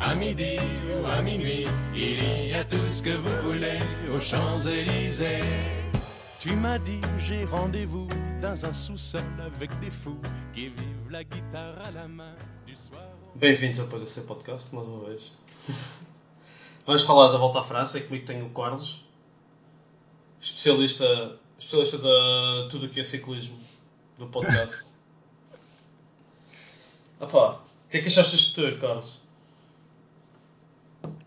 à midi ou à minuit, il y a tout ce que vous voulez aux Champs-Élysées. Tu m'as dit j'ai rendez-vous dans un sous-sol avec des fous qui vivent la guitare à la main du soir. Bem-vindos ao PDC Podcast, mais uma vez. Vamos falar da volta à França e comigo tenho o Carlos, especialista, especialista de tudo o que é ciclismo do podcast. Epá, o que é que achaste deste tour, Carlos?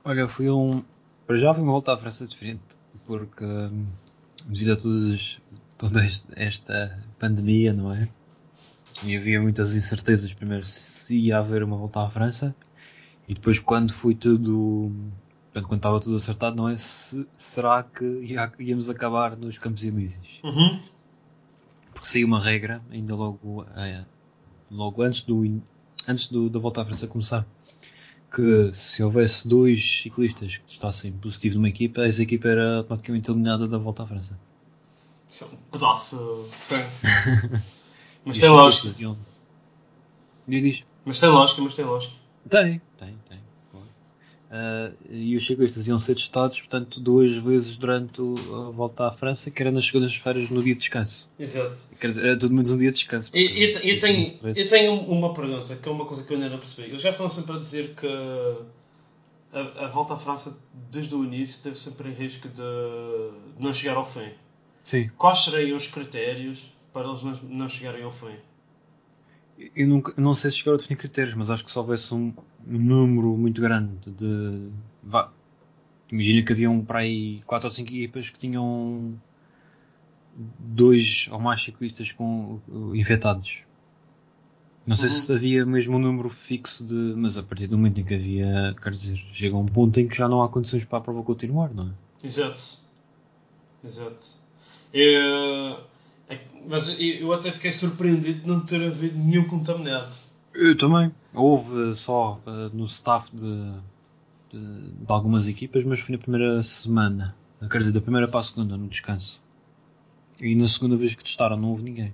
Olha, foi um. Para já foi uma volta à França diferente, porque hum, devido a todas, toda esta pandemia, não é? E havia muitas incertezas. Primeiro, se ia haver uma volta à França, e depois, quando foi tudo. Portanto, quando estava tudo acertado, não é? Se, será que ia- íamos acabar nos Campos Elíseos? Uhum. Porque saiu uma regra, ainda logo, eh, logo antes, do, antes do- da volta à França começar, que se houvesse dois ciclistas que testassem positivo numa equipa, essa equipa era automaticamente eliminada da volta à França. Isso é um pedaço sangue. mas E tem lógica. Diz, diz. Mas tem lógica, mas tem lógica. Tem, tem, tem. Ah, e os ciclistas iam ser testados, portanto, duas vezes durante a volta à França, que era nas segundas-feiras no dia de descanso. Exato. Quer dizer, era tudo menos um dia de descanso. E, e- e ser tenho, eu tenho uma pergunta, que é uma coisa que eu ainda não percebi. Eles já estão sempre a dizer que a, a volta à França, desde o início, teve sempre em risco de, de não chegar ao fim. Sim. Quais seriam os critérios para eles não, não chegarem ao fim? Eu nunca, não sei se chegaram a definir critérios, mas acho que se houvesse um, um número muito grande de. Vá, imagina que haviam para aí 4 ou 5 equipas que tinham dois ou mais ciclistas com uh, infectados. Não sei Uhum. se havia mesmo um número fixo de. Mas a partir do momento em que havia. Quer dizer, chega a um ponto em que já não há condições para a prova continuar, não é? Exato. Exato. Eu, é mas eu, até fiquei surpreendido de não ter havido nenhum contaminado. Eu também. Houve só uh, no staff de, de, de algumas equipas, mas foi na primeira semana. Quer dizer, da primeira para a segunda, no descanso. E na segunda vez que testaram não houve ninguém.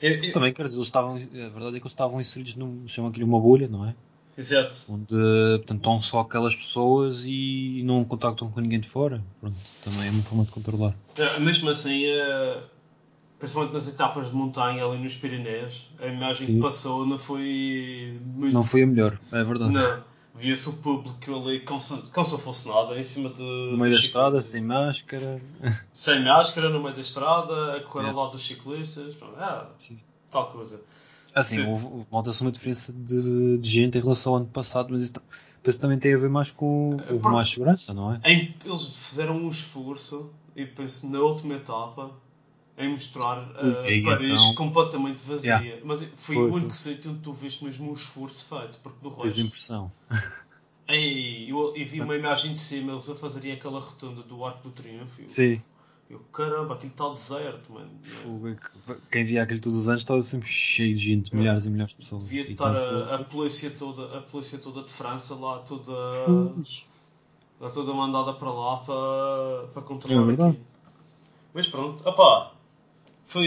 Eu- eu- Também, quer dizer, eles estavam, a verdade é que eles estavam inseridos num, chamam aquilo uma bolha, não é? Exato. Onde, portanto, estão só aquelas pessoas e não contactam com ninguém de fora. Pronto, também é uma forma de controlar. É, Mesmo assim, eh, principalmente nas etapas de montanha ali nos Pirineus, a imagem Sim. que passou não foi muito. Não foi a melhor, é verdade. Não. Via-se o público ali como se, como se não fosse nada, em cima de. No meio da estrada, sem máscara. Sem máscara, no meio da estrada, a correr É. ao lado dos ciclistas. Ah, Sim. tal coisa. Assim, nota-se uma diferença de, de gente em relação ao ano passado, mas isso também tem a ver mais com. Houve mais segurança, não é? Eles fizeram um esforço, e penso na última etapa, em mostrar E Paris então- completamente vazia. Yeah. Mas foi, Foi, o único sítio onde tu viste mesmo um esforço feito, porque Fez resto. impressão. Ei, eu, eu vi uma imagem de cima, eles a fazerem aquela rotunda do Arco do Triunfo. Eu, Sim. eu, caramba, aquilo está deserto, mano. É que- Quem via aquilo todos os anos estava sempre cheio de gente, milhares e milhares de pessoas. Devia E estar então, a, a polícia toda, a polícia toda de França lá toda, lá toda mandada para lá para, para É controlar verdade. aquilo. Mas pronto, opá, foi,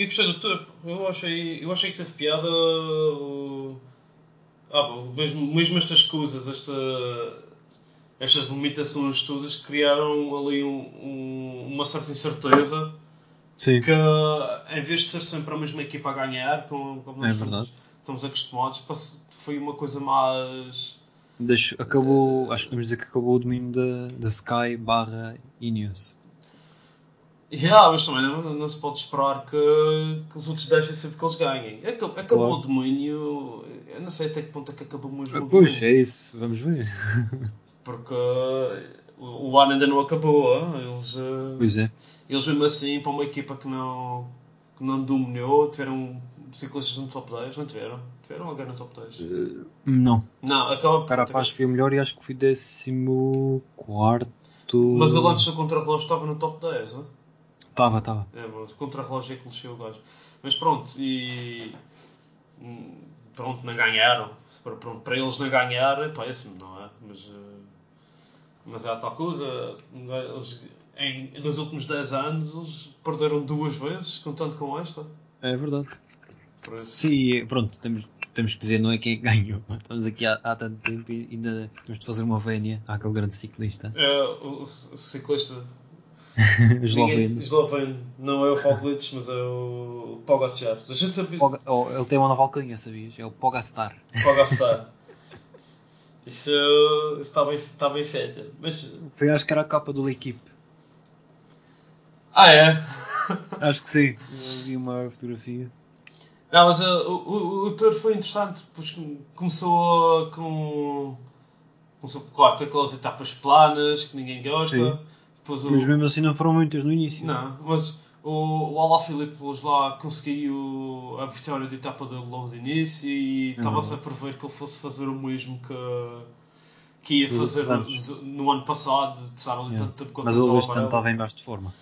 eu gostei do tour, eu achei, eu achei que teve piada o- ah, bom, mesmo, mesmo estas coisas, esta, estas limitações todas criaram ali um, um- uma certa incerteza Sim. que em vez de ser sempre a mesma equipa a ganhar, como, como nós É estamos- estamos acostumados, foi uma coisa mais. Deixo- acabou, acho que podemos dizer que acabou o domínio da, da Sky barra Ineos. Yeah, mas também não, não se pode esperar que, que os outros deixem sempre que eles ganhem. Acabou, acabou Claro. o domínio, eu não sei até que ponto é que acabou o Pois, domínio. é isso, vamos ver. Porque o, o ano ainda não acabou, ah, eles, eh, Pois é. eles mesmo assim, para uma equipa que não, que não dominou, tiveram ciclistas no top 10, não tiveram? Tiveram alguém no top 10? Não, Não, acaba por- Carapaz foi o melhor e acho que fui décimo quarto. Mas ele antes do contrarrelógio estava no top 10, não Estava, estava. É, mas o contrarrelógio é que lixou o gajo. Mas pronto, e. Pronto, não ganharam. Para, pronto, para eles não ganhar, é péssimo, não é? Mas. eh, Mas é a tal coisa. Eles, em, nos últimos 10 anos, eles perderam duas vezes, contando com esta. É verdade. Sim, tronto, temos, temos que dizer não é quem é que ganhou. Estamos aqui há, há tanto tempo e ainda temos de fazer uma vénia àquele grande ciclista. É, o, o ciclista Esloveno. esloveno, não é o Roglic, mas é o Pogacar. A gente sabia. Poga- oh, ele tem uma nova alcunha, sabias? É o Pogastar. Pogacar. Isso, está, bem, está bem feito. Mas. Foi acho que era a capa do L'Equipe. Ah, é? Acho que sim. Eu vi uma fotografia. Não, mas uh, o, o, o tour foi interessante, pois com- começou com. Começou, claro, com aquelas etapas planas que ninguém gosta. Sim. Depois o, Mas mesmo assim não foram muitas no início. Não, mas o, o Alaphilippe lá conseguiu a vitória de etapa dele logo de início e estava-se a prever que ele fosse fazer o mesmo que, que ia fazer no, no ano passado, precisava ali Yeah. tanto tempo Mas ele estava em baixo de forma.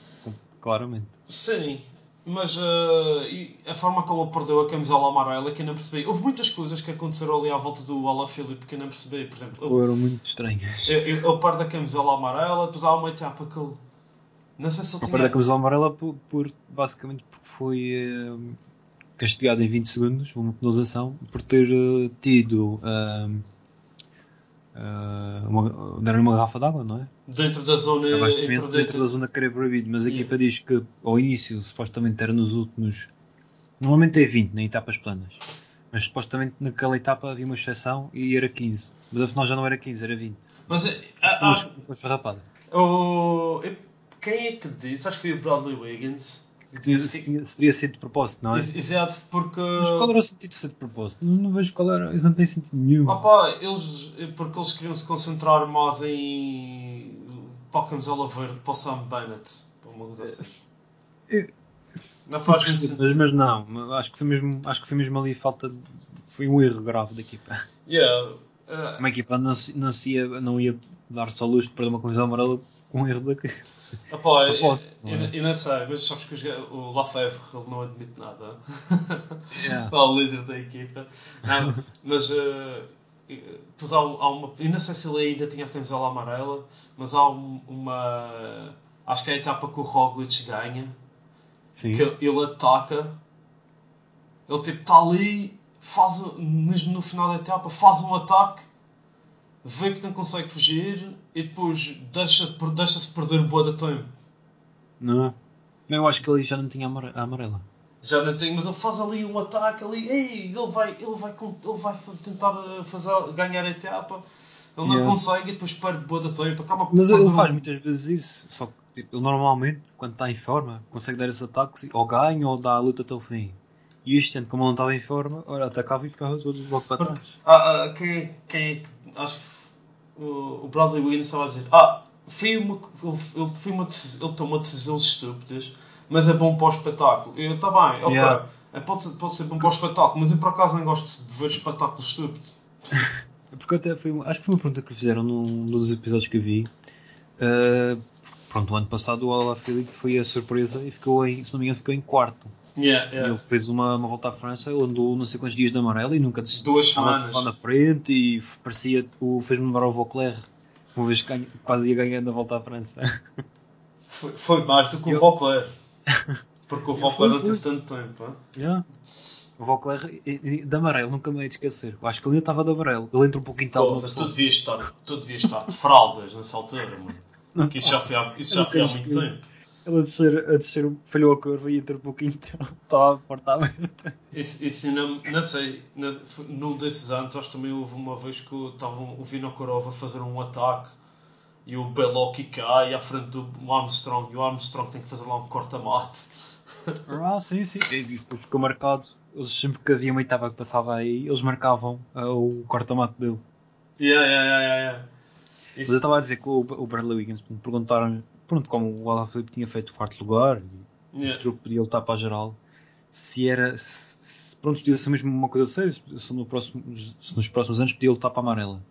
Claramente. Sim, mas e a forma como ele perdeu a camisola amarela que eu não percebi. Houve muitas coisas que aconteceram ali à volta do Alaphilippe que eu não percebi. Por exemplo, Foram muito estranhas. ele, ele perde a camisola amarela, depois há uma etapa que ele. Não sei se ele Ele tinha. perdeu a camisola amarela por, por- basicamente porque foi eh, castigado em 20 segundos, uma penalização, por ter eh, tido eh, uma, deram uma garrafa de água, não é? Dentro da zona. Abastecimento entre- dentro dentro- da zona que era proibido, mas a Yeah. equipa diz que ao início supostamente era nos últimos. Normalmente é 20 em etapas planas, mas supostamente naquela etapa havia uma exceção e era 15, mas afinal já não era 15, era 20. Mas rapada. o- eu- quem é que disse? Acho que foi o Bradley Wiggins. Se, se teria sido de propósito, não é? Ex- Exato, porque. Mas qual era o sentido de ser de propósito? Não, não vejo qual era, isso não tem sentido nenhum. Opa, eles, porque eles queriam se concentrar mais em. para camisola verde, para o Sam Bennett. para uma coisa assim. É- Não faz Percebo, mas, mas não, acho que foi mesmo, acho que foi mesmo ali falta de, foi um erro grave da equipa. Yeah. uh, Uma equipa não, não, se ia, não ia dar só luz de perder uma camisola amarela com um erro da opa, eu, eu, não é? eu não sei, mas sabes que o Lafevre ele não admite nada. Yeah. Lá o líder da equipa. Não, mas uh, depois há, há uma. Eu não sei se ele ainda tinha a camisola amarela, mas há um- uma. Acho que é a etapa que o Roglic ganha. Sim. que ele ataca, ele tipo está ali, faz, mesmo no final da etapa, faz um ataque, vê que não consegue fugir e depois deixa- deixa-se perder boa da tempo. Não é? Eu acho que ele já não tinha a amarela. Já não tem, mas ele faz ali um ataque ali, ei, ele vai, ele vai, ele vai tentar eh, fazer, ganhar a etapa, ele não Yeah. consegue e depois perde boa da tempo, acaba Mas ele faz muitas vezes isso. Só que tipo, ele normalmente, quando está em forma, consegue dar esses ataques ou ganha ou dá a luta até o fim. E este ano, como ele não estava em forma, olha, atacava e ficava todo logo para trás. Ah, ah, quem, quem é. Acho que o, o Bradley Wiggins estava a dizer: Ah, foi uma, ele, foi uma ele tomou decisões estúpidas, mas é bom para o espetáculo. Eu, está bem, ok. Yeah. É, pode, ser, pode ser bom para o espetáculo, mas eu por acaso não gosto de ver espetáculos estúpidos. Porque até foi, acho que foi uma pergunta que lhe fizeram num dos episódios que eu vi. Uh, pronto, o ano passado o Alaphilippe foi a surpresa e ficou em, se não me engano, ficou em quarto. Yeah, yeah. Ele fez uma, uma volta à França, ele andou não sei quantos dias de amarelo e nunca desistiu. Duas semanas. lá na frente e parecia, o, fez-me lembrar o Vauclair, uma vez que quase ia ganhando a volta à França. Foi, foi mais do que o Eu- Vauclair. Porque o Vauclair não teve tanto tempo. hein? Yeah. O Vauclair de amarelo, nunca me hei de esquecer. Eu acho que ele ainda estava de amarelo. Ele entra um pouquinho tal tu, devias estar, tu devias estar de fraldas nessa altura, mano. Que isso já foi há, isso já foi há muito tempo. Ele a descer, a descer falhou a curva e entrou um pouquinho, estava a porta aberta. Isso, isso não, não sei, não, num desses anos, acho que também houve uma vez que estavam o Vinokurov a fazer um ataque e o Beloki cai à frente do Armstrong e o Armstrong tem que fazer lá um corta-mate. Ah, sim, sim. E isso depois ficou marcado. Eles sempre que havia uma etapa que passava aí, eles marcavam uh, o corta-mate dele. Yeah, yeah, yeah, yeah, yeah. Mas eu estava a dizer que o, o Bradley Wiggins perguntaram pronto, como o Alaphilippe tinha feito o quarto lugar e Yeah. mostrou que podia lutar para a geral, se era. Se, pronto, podia ser mesmo uma coisa séria, se, no próximo, se nos próximos anos podia lutar para a amarela.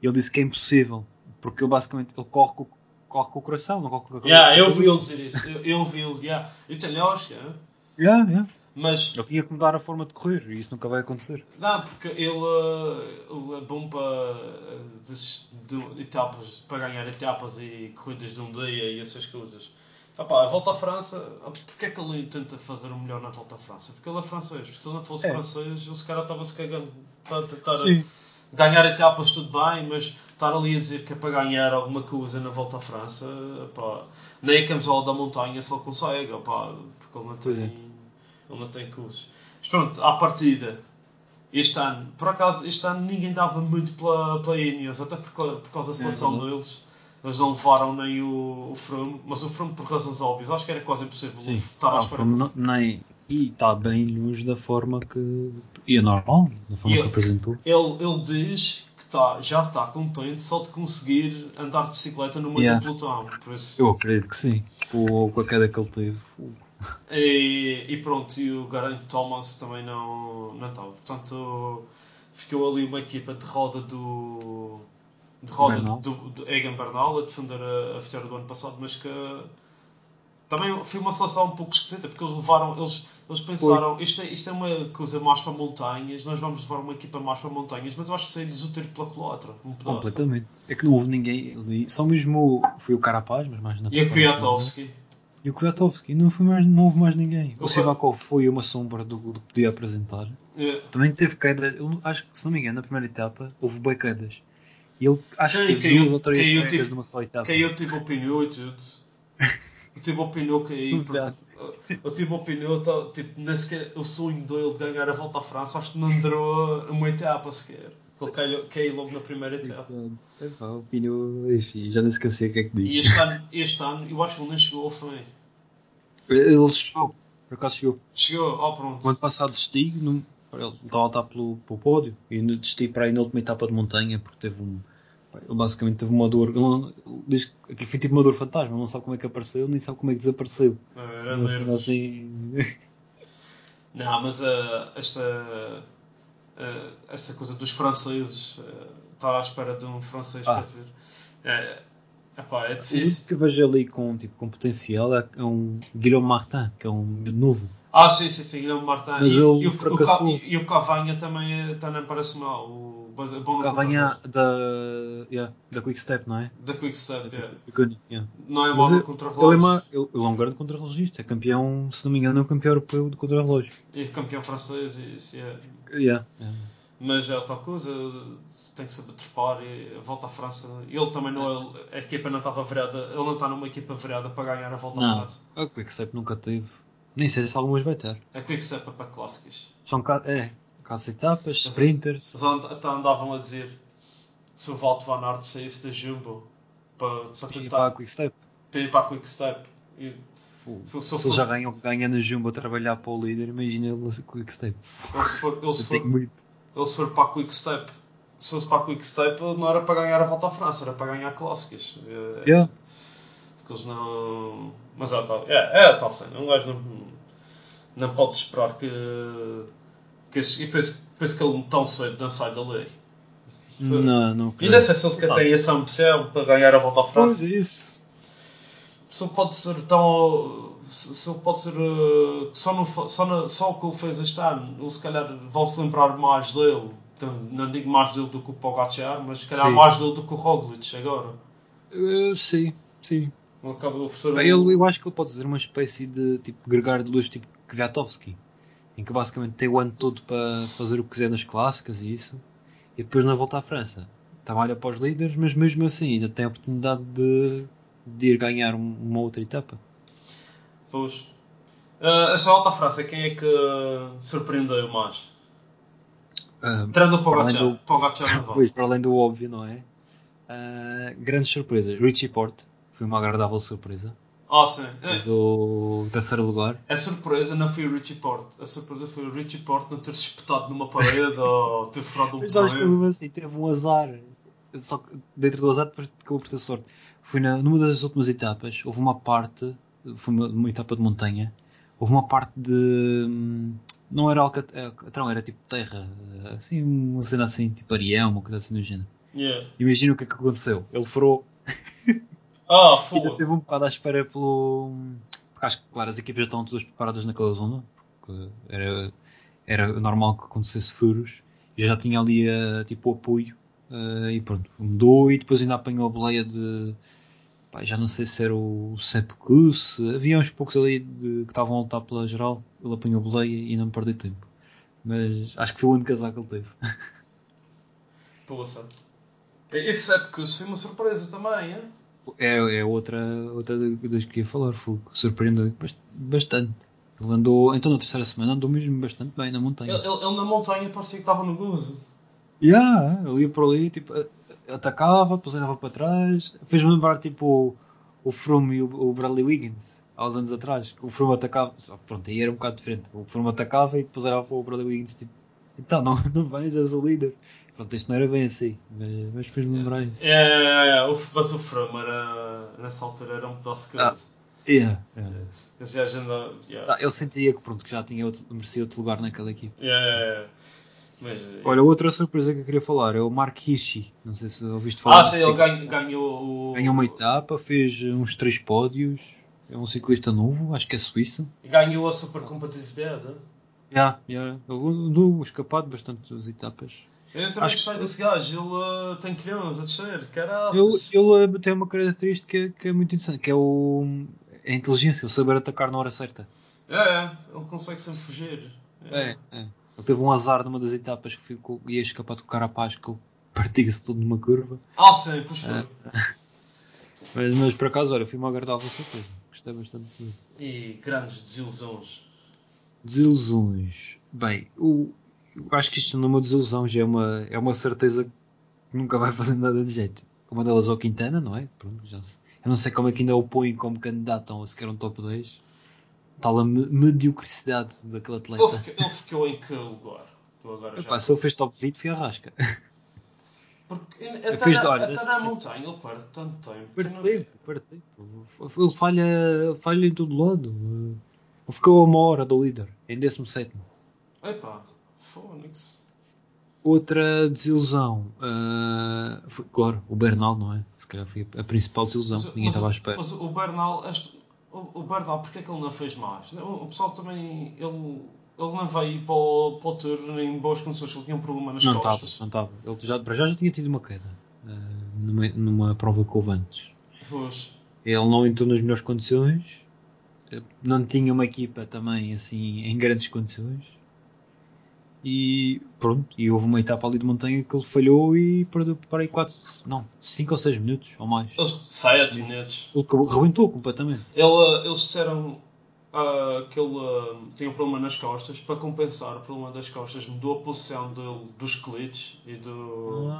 Ele disse que é impossível, porque ele basicamente ele corre com, corre com o coração, não corre com a cabeça. Yeah, eu vi ele dizer isso. Eu, eu vi ele, yeah. eu tenho lógica, hein? Yeah, yeah. Mas Ele tinha que mudar a forma de correr e isso nunca vai acontecer. não, porque ele, eh, ele é bom para, eh, des- de- etapas, para ganhar etapas e corridas de um dia e essas coisas. Ah pá, a volta à França, porque é que ele tenta fazer o melhor na volta à França? Porque ele é francês, porque se ele não fosse É. francês, esse cara estava-se cagando para tentar Sim. ganhar etapas tudo bem, mas estar ali a dizer que é para ganhar alguma coisa na volta à França, pá, nem a camisola da montanha só consegue, pá, porque ele não Pois tem, é. Ele não tem curso. Mas pronto, à partida, este ano, por acaso, este ano ninguém dava muito pela, pela Ineos, até por, causa- por causa da seleção verdade. deles. Eles não levaram nem o, o Froome, mas o Froome por razões óbvias, acho que era quase impossível Sim. Ah, foi no- nem, e está bem longe da forma que. E é normal, da forma que apresentou. Ele, ele diz que tá, já está contente só de conseguir andar de bicicleta no meio Yeah. do pelotão. Por isso, Eu acredito que sim. Com, com a queda que ele teve. e, e pronto, e o Geraint Thomas também não não estava. Portanto, ficou ali uma equipa de roda do. de roda Bernal. do, do Egan Bernal a defender a, a vitória do ano passado, mas que. Também foi uma seleção um pouco esquisita, porque eles levaram, eles, eles pensaram, isto é, isto é uma coisa mais para montanhas, nós vamos levar uma equipa mais para montanhas, mas eu acho que saiu-lhes o tiro pela culatra, um pedaço. Completamente. É que não houve ninguém ali. Só mesmo foi o Carapaz, mas mais na E o semana. E o Kwiatkowski. Não, foi mais, não houve mais ninguém. O O Sivakov foi uma sombra do que podia apresentar. É. Também teve quedas. eu Acho que, se não me engano, na primeira etapa houve bem quedas. E ele acho Sim, que teve caiu- duas ou três quedas tipo, numa só etapa. Caiu, tive o pneu e tudo. Eu tive o pneu cair. Verdade. Eu tive o pneu, tipo, nem sequer o sonho dele de ganhar a volta à França, acho que não durou uma etapa sequer. Ele caiu, caiu logo na primeira etapa. Epá, o pneu, enfim, já nem se esqueci o que é que E digo. este ano, este ano, eu acho que ele nem chegou ao fim. Ele chegou, por acaso chegou. Chegou, ó O ano pronto. passado desisti, não, ele estava a lutar pelo, pelo pódio e desisti para ir na última etapa de montanha porque teve um. Ele basicamente teve uma dor. Ele, não- ele diz que aquilo foi tipo uma dor fantasma, não sabe como é que apareceu, nem sabe como é que desapareceu. Era Uma cena nervos. assim. Não, mas uh, esta, uh, esta coisa dos franceses, uh, à espera de um francês Ah. para ver. É, epá, é O difícil. que eu vejo ali com, tipo, com potencial é, é um Guilherme Martin, que é um novo. Ah, sim, sim, sim, Guilherme Martin. Mas e, ele e, o, o, e o Cavanha também, é- também parece mal. O, bom contrarrelógio. da, yeah, da Quick Step, não é? Da Quick Step, é. Icónico, yeah. Não é mal no ele- é, uma, ele, ele é um grande contrarrelogista, é campeão, se não me engano, é um campeão europeu de contrarrelógio. E campeão francês, e isso é. Yeah, yeah. Mas é tal coisa, tem que saber trepar e volta à França. Ele também não é. A equipa não estava virada, ele não está numa equipa virada para ganhar a volta à Não, França. a Quick Step nunca teve. Nem sei se algumas vai ter. A Quick Step é para clássicos. São é, caça etapas, Mas- sprinters. Eles até andavam a dizer se o Walter Van Aert saísse da Jumbo para, para E para a tentar Quick Step. para ir para a Quick Step. E, Se- ele já ganha o que ganha na Jumbo a trabalhar para o líder, imagina ele a Quick Step. ele se for, ele se for, ele se for para a Quick Step, se fosse para a Quick Step, não era para ganhar a volta à França, era para ganhar clássicos. É, Yeah. Porque eles não. Mas é tal. É, é a tal cena. Um gajo não, não pode esperar que. Que esse, e penso, penso que ele tão cedo não sai da lei. Não, não E creio. não sei se eles que têm essa ambição para ganhar a volta à Pois França. é isso. Se ele pode ser tão. Ele pode ser. eh, Só, no, só, na- só o que ele fez este ano, eles se calhar vão se lembrar mais dele. Então, Não digo mais dele do que o Pogacar, mas se calhar Sim. mais dele do que o Roglic agora. Uh, sim, sim. Ele acaba de oferecer Bem, um- ele, eu acho que ele pode ser uma espécie de tipo gregário de luz tipo Kwiatkowski, em que basicamente tem o ano todo para fazer o que quiser nas clássicas e isso, e depois na volta à França trabalha para os líderes, mas mesmo assim ainda tem a oportunidade de, de ir ganhar um- uma outra etapa. Pois. Uh, essa outra frase, quem é que surpreendeu mais? Ah, Tirando o Pogacar. do- Pogacar. Pois, para além do óbvio, não é? Ah, grandes surpresas. Richie Porte foi uma agradável surpresa. Ah, sim. Fez o terceiro lugar. A surpresa não foi o Richie Porte. A surpresa foi o Richie Porte não ter se espetado numa parede ou ter furado um Mas sabes que assim teve um azar. Só que dentro do azar depois acabou por ter sorte. Foi na, numa das últimas etapas, houve uma parte, foi uma, uma etapa de montanha, houve uma parte de. hum, Não era alcatrão, era tipo terra, assim, uma cena assim, tipo Arião, uma coisa assim do género. Yeah. Imagina o que é que aconteceu. Ele furou Ah, Ainda teve um bocado à espera pelo. Porque acho que, claro, as equipas já estão todas preparadas naquela zona, porque era, era normal que acontecesse furos, e já tinha ali eh, tipo o apoio, eh, e pronto, mudou e depois ainda apanhou a boleia de. pá, já não sei se era o Sepkus, se havia uns poucos ali de- que estavam a lutar pela geral, ele apanhou a boleia e não perdeu tempo. Mas acho que foi o único casal que ele teve. Poça. Esse isso foi uma surpresa também, é? É, é outra, outra das que ia falar, que surpreendeu bast- bastante. Ele andou, então na terceira semana andou mesmo bastante bem na montanha. Ele, ele- ele na montanha parecia que estava no gozo. Yeah, ele ia por ali, tipo, atacava, depois andava para trás. Fez-me lembrar tipo o, o Froome e o, o Bradley Wiggins, há uns anos atrás. O Froome atacava, só pronto, aí era um bocado diferente. O Froome atacava e depois era para o Bradley Wiggins, tipo, então não, não vais, és o líder. Pronto, isto não era bem assim, mas, mas fez-me lembrar isso. É, é, é, o- mas o Froome era, nessa altura era um pedaço de gozo. Yeah, yeah. Gajo anda. Yeah. Ah, ele sentia que, pronto, que já tinha outro, merecia outro lugar naquela equipe. Yeah, yeah, yeah. Mas, Olha, outra surpresa que eu queria falar é o Mark Hirschi. Não sei se ouviste falar. ah, sim, ele ciclista. ganhou, ganhou o. Ganhou uma etapa, fez uns três pódios. É um ciclista novo, acho que é suíço. Ganhou a super competitividade. Yeah, yeah. Ele escapado bastante das etapas. Eu também Acho gostei desse gajo, ele uh, tem quilhões a descer, caraças. Ele, ele tem uma característica que é muito interessante, que é o, a inteligência, o saber atacar na hora certa. É, é, ele consegue sempre fugir. É, é. Ele teve um azar numa das etapas que ficou, ia escapar do carapaz que ele partia-se todo numa curva. Ah, sim, pois foi. É. Mas, mas por acaso, olha, foi uma agradável surpresa. Gostei bastante dele. E grandes desilusões. Desilusões. Bem, o, eu acho que isto não é uma desilusão, já é uma, é uma certeza que nunca vai fazer nada de jeito. Uma delas é o Quintana, não é? Pronto, já se- eu não sei como é que ainda o põem como candidato a sequer um top 10. Tal a me- mediocricidade daquele Ele atleta. ficou, ele ficou em que lugar? Eu agora já. Epá, se ele fez top 20, foi a rasca. Porque até, fez até na montanha ele perde tanto tempo. Perde não- tempo, perde tempo. Ele falha, ele falha em todo lado. Ficou a uma hora do líder, em 17. Epá, Fónix. Outra desilusão ah, foi, claro, o Bernal, não é? Se calhar foi a principal desilusão, Mas- ninguém mas estava à espera. Mas o Bernal, este- o, o Bernal, porque é que ele não fez mais? O, o pessoal também, ele, ele não veio para o, para o Tour em boas condições, ele tinha um problema nas Não costas. não estava. Ele já, para já já tinha tido uma queda ah, numa, numa prova que houve antes. Pois. Ele não entrou nas melhores condições, não tinha uma equipa também assim em grandes condições. E pronto, e houve uma etapa ali de montanha que ele falhou e perdeu para aí 4, não, 5 ou 6 minutos ou mais. Eles, sete minutos. Ele rebentou completamente. Ele, eles disseram ah, que ele ah, tinha um problema nas costas. Para compensar o problema das costas, mudou a posição dele dos cleats e, do,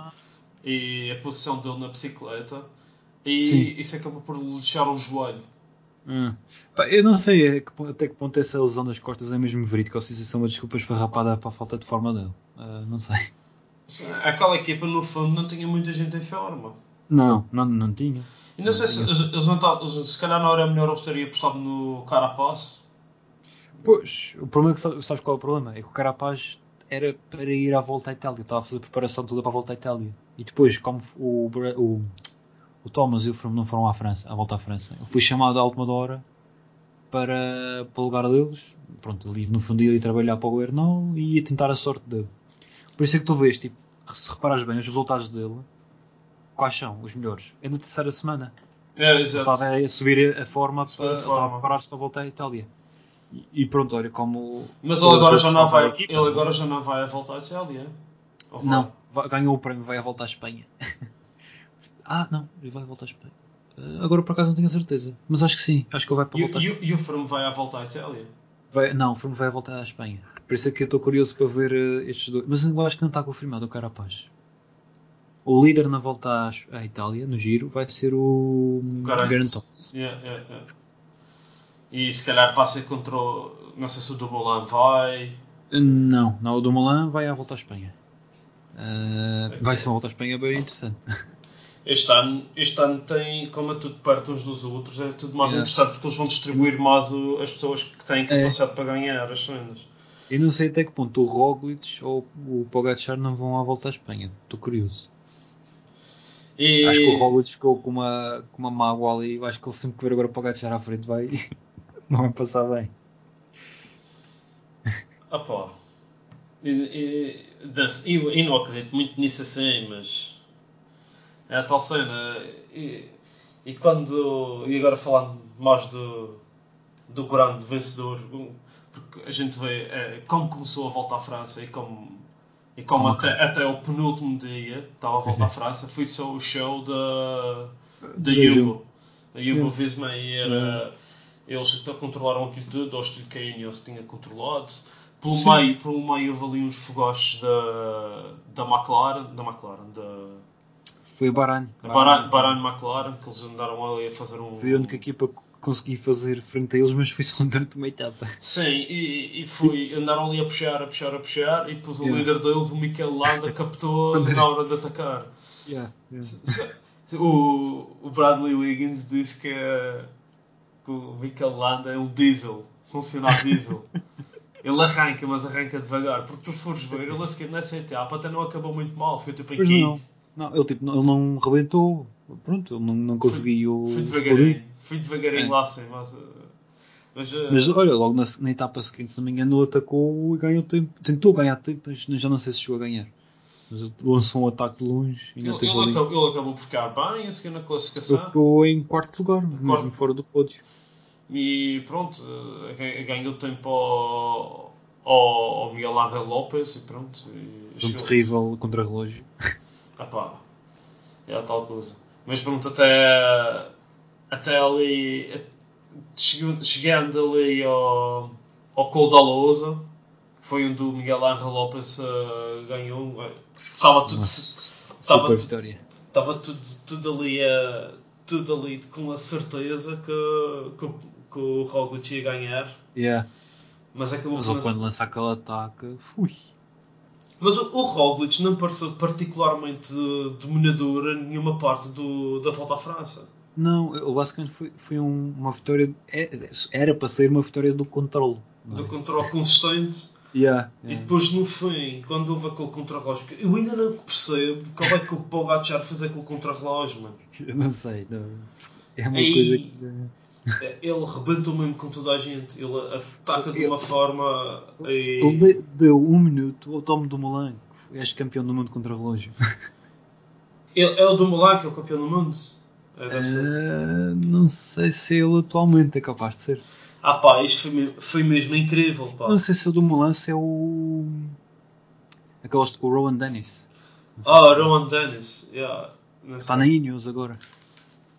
e a posição dele na bicicleta. E Sim. isso acabou por lhe deixar o joelho. Ah. Eu não sei pon- até que ponto essa lesão das costas é mesmo verídica ou se isso é uma desculpa esfarrapada para a falta de forma dele. Ah, não sei. Aquela equipa, no fundo, não tinha muita gente em forma. Não, não, não tinha. E não sei se eles, não tá- se calhar não era melhor eles terem apostado no Carapaz. Pois, o problema é que sa- sabes qual é o problema? É que o Carapaz era para ir à volta à Itália, estava a fazer a preparação toda para a volta à Itália. E depois, como o, o, o Thomas e o não foram à França, à volta à França, eu fui chamado à última hora para, para o lugar deles. Pronto, ali no fundo ia trabalhar para o Bernal e ia tentar a sorte dele. Por isso é que tu vês, tipo, se reparares bem os resultados dele, quais são os melhores? É na terceira semana. É, exato. Estava a subir a forma Subir para, a a forma. preparar-se para voltar à Itália. E, e pronto, olha, como. Mas ele agora, já não vai, a equipa, ele agora já não vai voltar à Itália. Não, vai- ganhou o prémio, vai à volta à Espanha. ah, não, ele vai voltar à Espanha. Eh, Agora por acaso não tenho a certeza. Mas acho que sim. Acho que ele vai para E, voltar. e, o- e o Froome vai à volta à Itália? Vai, não, o Froome vai voltar à Espanha. Por isso é que eu estou curioso para ver eh, estes dois. Mas eu acho que não está confirmado o Carapaz. O líder na volta à, à Itália, no giro, vai ser o Thomas. Yeah, yeah, yeah. E se calhar vai ser contra o. Não sei se o Dumoulin vai. Não, não, o do Milan vai à volta à Espanha. Eh, vai ser uma volta à Espanha bem interessante. Este ano, este ano tem, como é tudo perto uns dos outros, é tudo mais Yeah. interessante porque eles vão distribuir mais o- as pessoas que têm capacidade para ganhar as cenas. Eu não sei até que ponto o Roglic ou o Pogacar não vão à volta à Espanha. Estou curioso. E, Acho que o Roglic ficou com uma, com uma mágoa ali. Acho que ele sempre que ver agora o Pogacar à frente vai... não vai passar bem. Ah pá. E, e, eu não acredito muito nisso assim, mas é a tal cena. E, e quando. E agora falando mais do, do grande vencedor, porque a gente vê é, como começou a volta à França e como. E como Como até, até o penúltimo dia estava a volta à França, foi só o show da, da. Da Jumbo Yeah. Visma e era. Eles até controlaram aquilo tudo, ao estilo que a Ineos tinha controlado. Pelo Sim. meio, pelo meio houve ali uns fogoches da, da McLaren, da McLaren, da, Foi a Bahrein. da Bahrein, Bahrein McLaren, que eles andaram ali a fazer um... Foi a única equipa que consegui fazer frente a eles, mas foi só durante uma etapa. Sim, e, e foi, andaram ali a puxar, a puxar, a puxar, e depois o Yeah. líder deles, o Mikel Landa, captou na hora de atacar. O, o Bradley Wiggins disse que, que o Mikel Landa é um diesel, funciona a diesel. Ele arranca, mas arranca devagar, porque tu fores ver, ele a seguir nessa etapa até não acabou muito mal, ficou tipo em quinto. Não, ele, tipo, ele não rebentou. Pronto, ele não, não conseguiu Fui devagarinho, fui devagarinho É. lá assim, mas. uh, Mas, uh, Mas olha, logo na, na etapa seguinte, se não me engano, ele atacou e ganhou tempo. Tentou ganhar tempo, mas já não sei se chegou a ganhar. Mas ele lançou um ataque de longe e ele, ele acabou, ele acabou por ficar bem a seguir na Ele classificação. ficou em quarto lugar, mesmo Quarto. fora do pódio. E pronto, gan- ganhou tempo ao, ao, ao Miguel Ángel Lopes e pronto. E Um terrível contra-relógio. Ah pá, é a tal coisa. Mas pronto, até, até ali, eh, chegando, ali ao, ao Col da Lousa, que foi onde o Miguel Ángel Lopes eh, ganhou, eh, estava tudo, Nossa, estava tudo, estava tudo, tudo ali, eh, tudo ali com a certeza que, que, o- que o Roglic ia ganhar. Yeah. Mas acabou Mas quando lança aquele ataque, fui. Mas o, o Roglic não pareceu particularmente dominador em nenhuma parte do, da volta à França. Não, ele basicamente foi, foi um- uma vitória. é- Era para ser uma vitória do controle. é? Do controle consistente. Yeah, E yeah. depois no fim, quando houve aquele contrarrelógio, eu ainda não percebo como é que o Pogacar fez aquele contrarrelógio, mano. Eu não sei. não. É uma Ei. coisa que. Ele rebentou mesmo com toda a gente. Ele ataca de uma Ele- forma. E... Ele de- deu um minuto ao Tom do Molan, que és campeão do mundo contra relógio. Ele- é o do Moulin que é o campeão do mundo. É. Eh, não sei se ele atualmente é capaz de ser. Ah pá, isto foi, foi mesmo incrível, pá. Não sei se o do Molan se é o. Aqueles, o Rowan Dennis. Ah, se- Rowan Dennis. Yeah. Está na Ineos agora.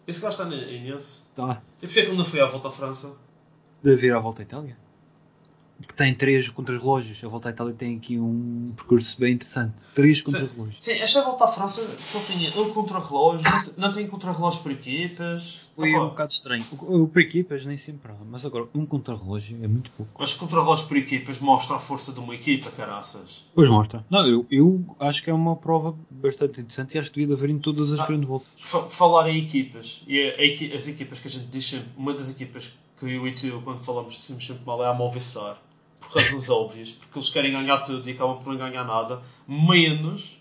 Esse gajo está na Inês. Está. E porquê é que ele não foi à volta à França? De vir à volta à Itália. Que tem três contra-relógios. A volta à Itália tem aqui um percurso bem interessante. Três contra-relógios. Sim, esta volta à França só tinha um contra-relógio, não te- não tem contra-relógio por equipas. Foi Opa, um bocado estranho. O, o por equipas nem sempre há. Mas agora, um contra-relógio é muito pouco. Mas contra-relógio por equipas mostra a força de uma equipa, caraças. Pois mostra. Não, eu, eu acho que é uma prova bastante interessante e acho que devia haver em todas as Ah. grandes voltas. Fa- falar em equipas, e a- a as equipas que a gente diz sempre, uma das equipas que eu e tu, quando falamos, dizemos sempre mal é a Movistar. Por razões óbvias, porque eles querem ganhar tudo e acabam por não ganhar nada, menos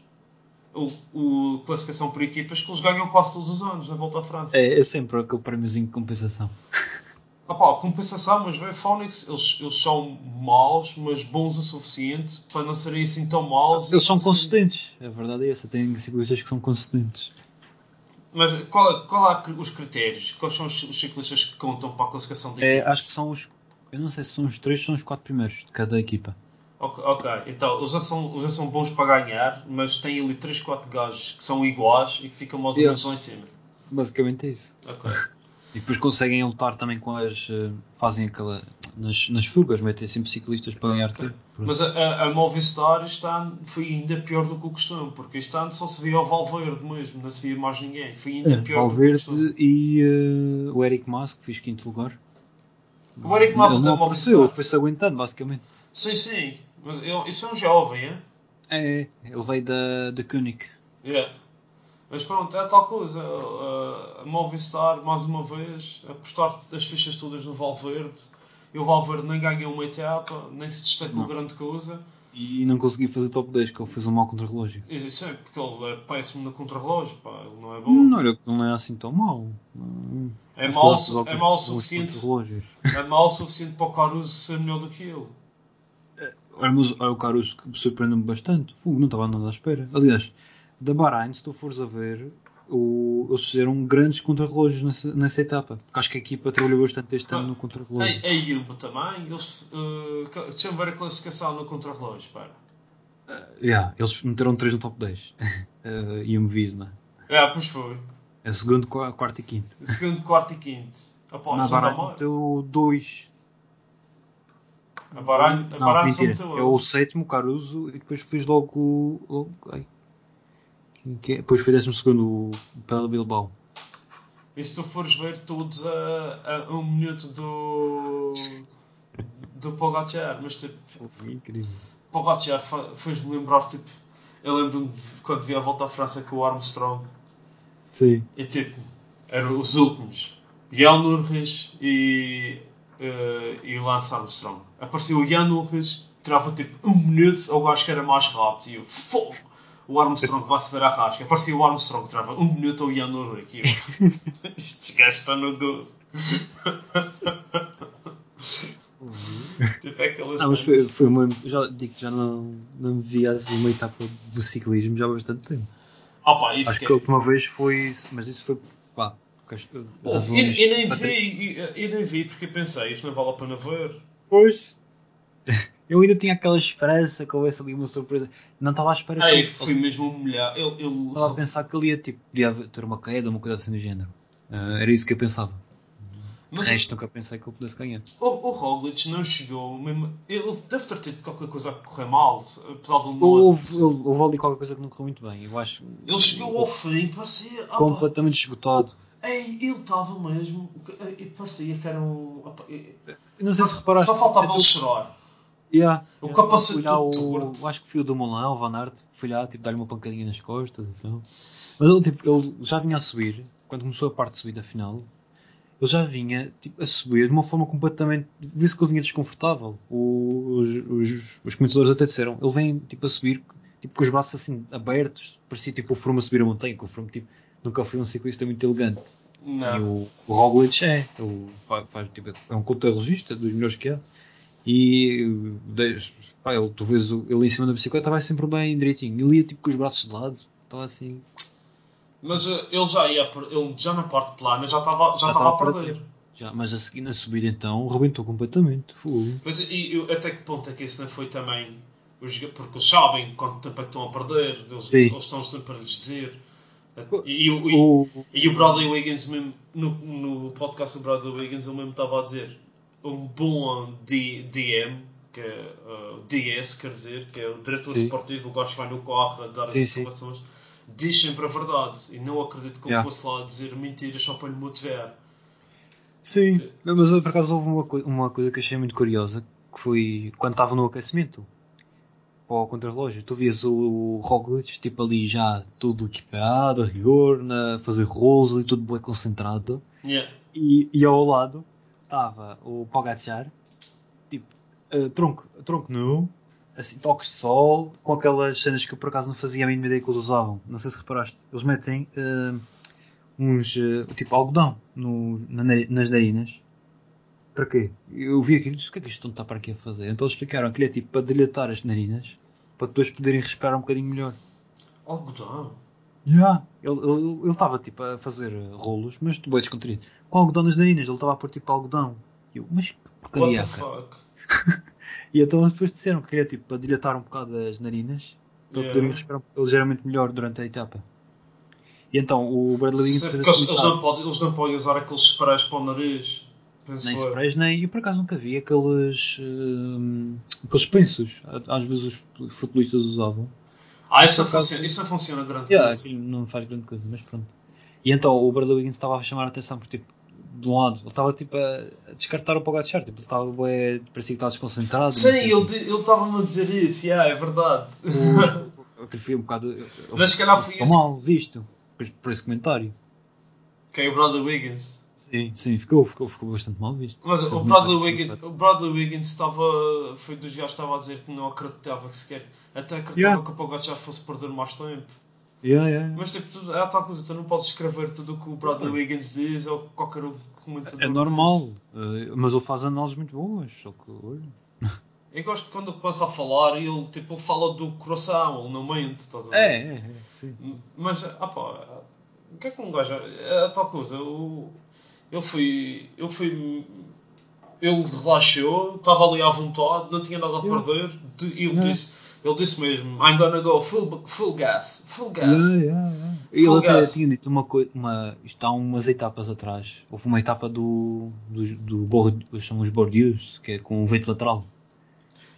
o, o classificação por equipas que eles ganham quase todos os anos na volta à França. É, é sempre aquele prémiozinho de compensação. Ah pá, compensação, mas vê, Phoenix, eles, eles são maus, mas bons o suficiente para não serem assim tão maus. Eles são Assim, consistentes. A verdade é essa. Tem ciclistas que são consistentes. Mas qual, qual é os critérios? Quais são os, os ciclistas que contam para a classificação da É, equipa? acho que são os. Eu não sei se são os três ou são os quatro primeiros de cada equipa. Ok, ok, então eles já, são, eles já são bons para ganhar, mas tem ali 3, 4 gajos que são iguais e que ficam mais ou menos lá em cima. Basicamente é isso. Ok. E depois conseguem lutar também com as. eh, fazem aquela. nas, nas fugas, metem sempre ciclistas para ganhar tempo. Mas a, a, Movistar este ano foi ainda pior do que o costume, porque este ano só se via o Valverde mesmo, não se via mais ninguém. Foi ainda É, pior do que o costume. Valverde e eh, o Eric Mas, que fez quinto lugar. O Eric Mas não Movistar. apareceu, foi-se aguentando, basicamente. Sim, sim. Mas eu, isso é um jovem, é? É, ele veio da, da Koenig. Yeah. Mas pronto, é tal coisa. A, a Movistar, mais uma vez, apostar as fichas todas no Valverde. E o Valverde nem ganhou uma etapa, nem se destacou Não. grande coisa. E não consegui fazer top 10, que ele fez um mau contra-relógio. Isso é porque ele é péssimo no contrarrelógio, pá, ele não é bom. Que ele não é assim tão mau. É mas mau, graças ao é mau o suficiente. É mau o suficiente para o Caruso ser melhor do que ele. Olha, mas olha, o Caruso que me surpreendeu-me bastante. Fogo, não estava nada à espera. Aliás, da Bahrein, se tu fores a ver, o, eles fizeram grandes contrarrelógios nessa, nessa etapa. Porque acho que a equipa trabalhou bastante este ano no contrarrelógio. A, a Jumbo também, eles. Uh, Deixa-me ver a classificação no contrarrelógio, espera. Yeah, eles meteram 3 no top 10. uh, e um Visma. É, pois foi. É segundo, qua- quarto e quinto. Segundo, quarto e quinto. Após, Na Bahrein meteu 2. A Bahrein, a Não, Bahrein só mentira. É o sétimo, Caruso, e depois fez logo. logo ai, que é? Depois foi décimo segundo o Pela Bilbao. E se tu fores ver todos a, a um minuto do. do Pogacar, mas tipo, Incrível. Pogacar fez-me lembrar, tipo, eu lembro-me quando vi a volta à França com o Armstrong Sim. e tipo, eram os últimos, Jan Ulrich e, eh, e Lance Armstrong. Apareceu o Jan Ulrich, tirava tipo um minuto, ou acho que era mais rápido, e eu, fogo! O Armstrong vai-se ver a rasca. Aparecia o Armstrong, tirava um minuto ao Jan Ulrich, e eu, estes gajos estão no gozo. tipo, é Ah, mas foi, foi uma. Já digo que já não, não me via assim uma etapa do ciclismo já há bastante tempo. Ah, pá, Acho fiquei- que a última vez foi. isso, Mas isso foi. Pá, razões- eu, eu nem vi, eu, eu nem vi porque pensei, isto não vale a pena ver. Pois. Eu ainda tinha aquela esperança que houvesse ali uma surpresa. Não estava à espera Ei, que fui fosse- mesmo humilhar. Ele, ele- Estava a pensar que ele ia tipo, podia ter uma queda, uma coisa assim do género. Ah, era isso que eu pensava. De Mas resto, nunca pensei que ele pudesse ganhar. o, o Roglic não chegou mesmo. Ele deve ter tido qualquer coisa a correr mal, apesar de não. Houve, houve, houve ali qualquer coisa que não correu muito bem. Eu acho. Ele chegou ao fim, parecia. ah, completamente esgotado. ei, ele estava mesmo. E parecia que era um. ah, Eu Não sei se reparaste. Só faltava eu- ele chorar. Yeah. O capacete Fui lá o- torto. Acho que fui o do Moulin, o Van Aert. Fui lá, tipo, dar-lhe uma pancadinha nas costas e tal. Mas ele, tipo, ele já vinha a subir. Quando começou a parte de subida final, ele já vinha tipo, a subir de uma forma completamente. Viu-se que ele vinha desconfortável. O- os, os, os comentadores até disseram. Ele vem tipo, a subir tipo, com os braços assim abertos. Parecia tipo o Froome a subir a montanha. Que o Froome tipo, nunca foi um ciclista muito elegante. E Não. o, o Roglic é. Ele faz, faz, tipo, é um contra-regista dos melhores que há. E pá, ele, tu vês ele em cima da bicicleta vai sempre bem direitinho. Ele ia tipo com os braços de lado. Estava assim. Mas eh, ele já ia. Ele já na parte plana já estava já Já estava a perder. Já, mas a seguir na subida então rebentou completamente. Fogo. Mas e, e até que ponto é que isso não foi também. os Porque eles sabem quanto tempo é que estão a perder, eles, eles estão sempre a lhes dizer. E, e, o- e, O, e o Bradley Wiggins, mesmo, no, no podcast do Bradley Wiggins, ele mesmo estava a dizer um bom D, DM, que é uh, DS, quer dizer, que é o diretor Sim. esportivo, o gajo que vai no carro a dar as Sim, sim. informações, diz sempre a verdade. E não acredito que ele Yeah. fosse lá dizer mentiras só para lhe motivar. sim. Não, mas por acaso houve uma, coi- uma coisa que achei muito curiosa. Que foi quando estava no aquecimento. Para o contrarrelógio. Tu vias o, o Roglic tipo ali já tudo equipado, a rigor, na, fazer rolos ali tudo bem concentrado. Yeah. E, e ao lado estava o Pogacar, tipo, eh, tronco, tronco nu, assim, toques de sol, com aquelas cenas que eu por acaso não fazia a mínima ideia que eles usavam. Não sei se reparaste. Eles metem eh, uns, eh, tipo, algodão no, na nas narinas. Para quê? Eu vi aquilo e disse, o que é que isto não está para aqui a fazer? Então eles explicaram que ele é tipo para dilatar as narinas, para depois poderem respirar um bocadinho melhor. Algodão. Já. Ele ele- ele estava tipo a fazer rolos, mas de bem descontraído. Com algodão nas narinas, ele estava a pôr tipo algodão. E eu, mas que What porcaria. the cara?" fuck? E então eles depois disseram que queria tipo para dilatar um bocado as narinas, para Yeah. poderem respirar um pouco ligeiramente melhor durante a etapa. E então o Bradley Wiggins fez eles, eles não podem, eles não podem usar aqueles sprays para o nariz. Nem sprays, nem. Eu por acaso nunca vi aqueles. hum, aqueles pensos. Às vezes os futebolistas usavam. Ah, isso não, Por funciona, isso não funciona grande Yeah, coisa. não faz grande coisa, mas pronto. E então o Bradley Wiggins estava a chamar a atenção porque, tipo, de um lado, ele estava tipo a descartar o Pogacar, tipo, ele estava bué, parecia que estava desconcentrado. Sim, ele ele estava-me a dizer isso, yeah, é verdade. O- Eu preferi um bocado. ele- Mas se calhar foi isso. mal visto por, por esse comentário. Quem é o Bradley Wiggins? Sim, sim, ficou, ficou, ficou bastante mal visto. Mas o Bradley, Wiggins, o Bradley Wiggins estava. Foi dos gajos que estava a dizer que não acreditava que sequer. Até acreditava Yeah. que o Pogacar fosse perder mais tempo. Yeah, yeah. Mas tipo, é a tal coisa, tu não podes escrever tudo o que o Bradley Wiggins diz ou qualquer um comentador. É normal, eh, mas ele faz análises muito boas, só que olha. Eu gosto de quando ele começa a falar e ele, tipo, ele fala do coração, ele não mente, estás a ver? É, é, é, sim, sim. Mas, ah pá, o que é que um gajo. É a tal coisa, o, ele foi. Ele foi. Ele relaxou, estava ali à vontade, não tinha nada a perder. de- E ele, disse, ele disse mesmo: I'm gonna go full, full gas, full gas. Yeah, yeah, yeah. Ele Full até gas. tinha dito uma coisa, uma, isto há umas etapas atrás. Houve uma etapa do, do, do Bordeaux, são os Bordeaux, que é com o vento lateral.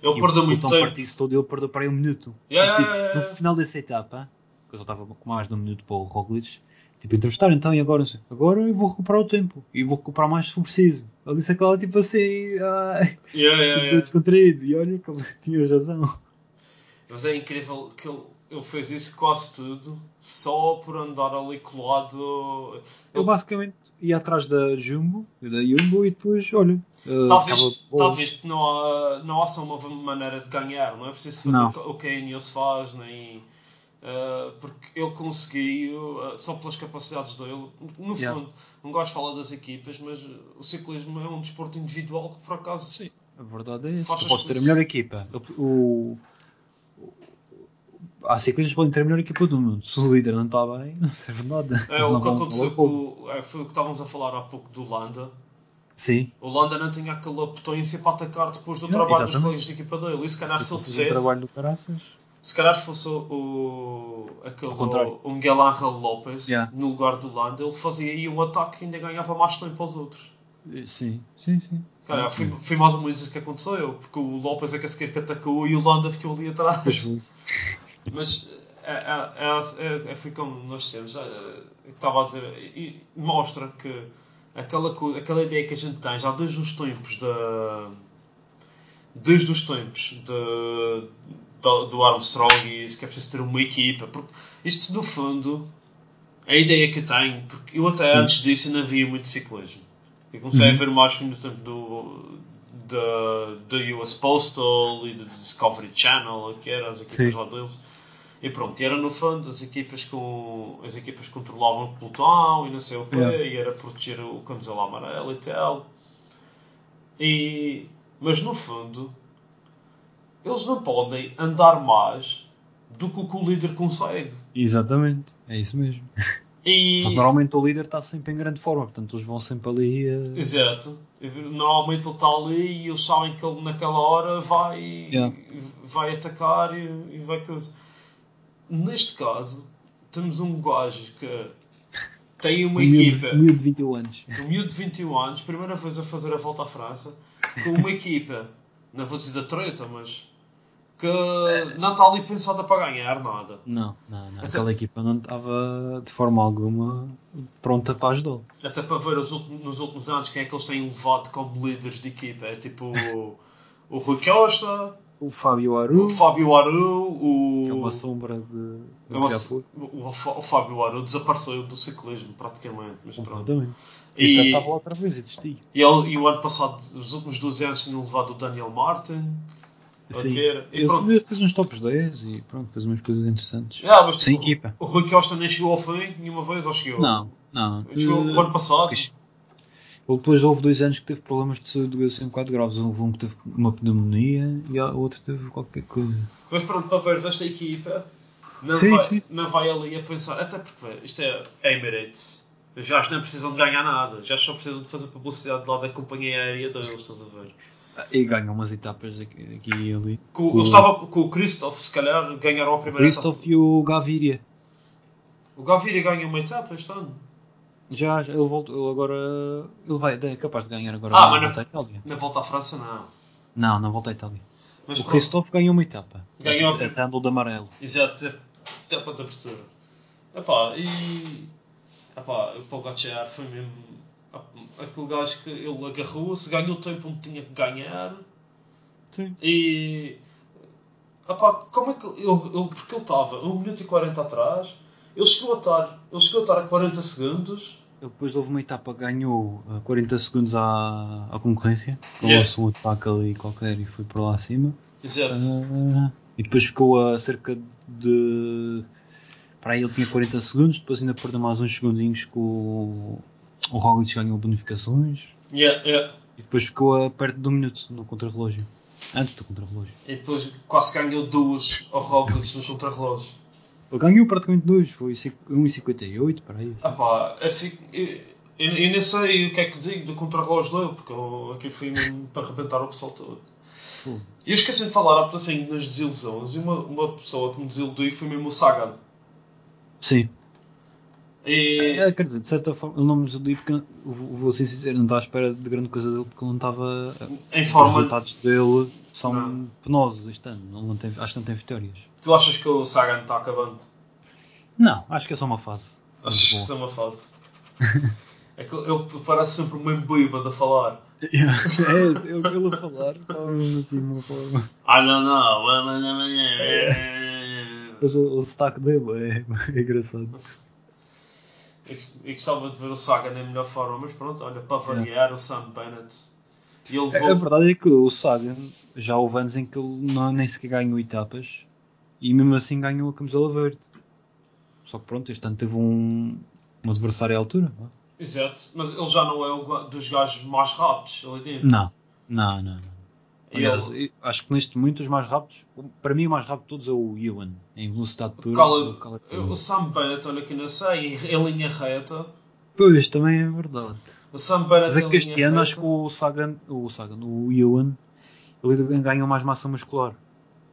Ele E perdeu o muito tempo. partido todo e ele perdeu para aí um minuto. Yeah, E, tipo, yeah, yeah, No final dessa etapa, que eu só estava com mais de um minuto para o Roglic, tipo, entrevistar então e agora, agora eu vou recuperar o tempo e vou recuperar mais se for preciso. Ele disse aquela tipo assim, ah, Yeah, yeah, tipo, yeah. descontraído, e olha que ele tinha razão. Mas é incrível que ele, ele fez isso quase tudo só por andar ali colado. Ele Ele, basicamente ia atrás da Jumbo, da Jumbo e depois, olha, uh, talvez, talvez não há, não há só uma maneira de ganhar, não é preciso fazer Não. o que a Ineos faz, nem. Ah, porque ele conseguiu, ah, só pelas capacidades dele. No Yeah. fundo, não gosto de falar das equipas, mas o ciclismo é um desporto individual que por acaso. Sim. A verdade é as podes ter a melhor equipa. O, o- há ciclistas que podem ter a melhor equipa do mundo. Se o líder não está bem, não serve de nada. É o que aconteceu com. é, foi o que estávamos a falar há pouco do Landa. Sim. O Landa não tinha aquela potência para atacar depois do trabalho dos exatamente. colegas de equipa dele. E se calhar se ele fizesse, trabalho do caraças. Se calhar fosse o, aquele, o Miguel Ángel Lopes Yeah. no lugar do Landa, ele fazia aí um ataque e ainda ganhava mais tempo aos outros. Sim, sim, sim. Cara, foi, foi mais ou menos isso que aconteceu, porque o Lopes é que a seguir que atacou e o Landa ficou ali atrás. Mas é, é, é, é, foi como nós dissemos, é, é, estava a dizer, mostra que aquela, aquela ideia que a gente tem já desde os tempos da. Desde os tempos de, do, do Armstrong e isso que é preciso ter uma equipa, porque isto no fundo é a ideia que eu tenho, porque eu até Sim. antes disso ainda via muito ciclismo. Eu comecei Uhum. a ver mais no tempo do, da, da US Postal e do Discovery Channel, que era as equipas Sim. lá deles. E pronto, e era no fundo as equipas com as equipas controlavam o pelotão e não sei o quê, Yeah. e era proteger o camisola amarelo e tal. E, mas no fundo, eles não podem andar mais do que o que o líder consegue. Exatamente. É isso mesmo. E, Só que normalmente o líder está sempre em grande forma, portanto eles vão sempre ali a. Exato. Normalmente ele está ali e eles sabem que ele naquela hora vai, Yeah. vai atacar e, e vai coisa. Neste caso, temos um gajo que tem uma Um equipa, um miúdo de 21 anos. um miúdo de 21 anos, primeira vez a fazer a volta à França, com uma equipa, não vou dizer da treta, mas que não está ali pensada para ganhar nada. Não, não, não. Até- Aquela equipa não estava de forma alguma pronta para ajudá-lo. Até para ver os últimos, nos últimos anos quem é que eles têm levado como líderes de equipa. É tipo o, o Rui Costa, O Fábio Aru, o Fábio Aru, o. que é uma sombra de, é uma- o, o o Fábio Aru desapareceu do ciclismo praticamente. Mas pronto. Completamente. E- Isto estava lá outra vez e desistia. E, ele- e o ano passado, os últimos 12 anos, tinham levado o Daniel Martin. Sim. Ele fez uns tops 10 e pronto, fez umas coisas interessantes. Ah, mas, Sem tipo, equipa. O Rui Costa nem chegou ao fim nenhuma vez, ou chegou? Não, não. Chegou o ano passado. que- Ele depois houve dois anos que teve problemas de saúde assim um bocado graves. Houve um que teve uma pneumonia e o outro teve qualquer coisa. Mas pronto, para veres esta equipa, não, Sim, vai, sim. não vai ali a pensar, até porque isto é Emirates, os gajos não precisam de ganhar nada, já só precisam de fazer publicidade lá da companhia aérea deles, estás a ver? E ganham umas etapas aqui, aqui e ali. Com, Com- estava com o Christoph, se calhar, ganharam a primeira Christoph e o Gaviria. etapa. O Gaviria ganha uma etapa este ano. Já, já, ele voltou, ele agora. Ele vai, é capaz de ganhar agora Ah, na mas volta não- à Itália. Na volta à França, não. Não, na volta à Itália. Mas o pronto. Christophe ganhou uma etapa. Ganhou. Até, até andou de amarelo. Exato, etapa de abertura. Epá, e. Epá, o Pogacar foi mesmo. Aquele gajo que ele agarrou-se, ganhou o tempo onde tinha que ganhar. Sim. E. Epá, como é que ele. ele porque ele estava 1 minuto e 40 atrás, ele chegou a estar, ele chegou a, estar a 40 segundos. Ele depois houve uma etapa que ganhou uh, 40 segundos à, à concorrência. Yeah. Calou-se um ataque ali qualquer e foi por lá acima. Exato. Uh, e depois ficou a cerca de. Para aí ele tinha 40 segundos, depois ainda perdeu mais uns segundinhos que o, o Roglic ganhou bonificações Yeah, yeah. e depois ficou a perto de um minuto no contrarrelógio. Antes do contrarrelógio. E depois quase ganhou duas ao Roglic no contrarrelógio. Ele ganhou praticamente dois, foi 1,58 para aí. assim. Ah pá, eu, fico, eu, eu, eu nem sei o que é que digo do contrarrelógio dele, porque eu, aquilo foi mesmo para arrebentar o pessoal todo. E eu esqueci de falar há assim nas desilusões, e uma, uma pessoa que me desiludiu foi mesmo o Sagan. Sim. E, É, quer dizer, de certa forma, ele não me desiludiu porque, eu vou ser sincero, não estava à espera de grande coisa dele porque ele não estava. em Os forma, resultados dele são Não. penosos este ano, não tem, acho que não tem vitórias. tu achas que o Sagan está acabando? Não, acho que é só uma fase. Acho que é uma fase. É que ele parece sempre meio bêbado a falar. É, ele, a falar, fala mesmo assim, uma forma. Ah, não, não. Mas o, o sotaque dele é, é engraçado. Eu gostava de ver o Sagan na melhor forma, mas pronto, olha, para variar, o Sam Bennett. E ele A, a levou. verdade é que o Sagan já houve anos em que ele não, nem sequer ganhou etapas e mesmo assim ganhou a camisola verde. Só que pronto, este ano teve um, um adversário à altura. vá. Exato, mas ele já não é o dos gajos mais rápidos ali dentro. Não, não, não. não. Aliás, eu acho que neste momento os mais rápidos, para mim o mais rápido de todos é o Ewan, em velocidade pura. Cala- o Cala- o Sam Bennett, olha que não sei, em, linha reta. Pois, também é verdade. O Sam Bennett Mas é que este ano reta. acho que o Sagan, o Sagan, o Ewan, ele ganhou mais massa muscular.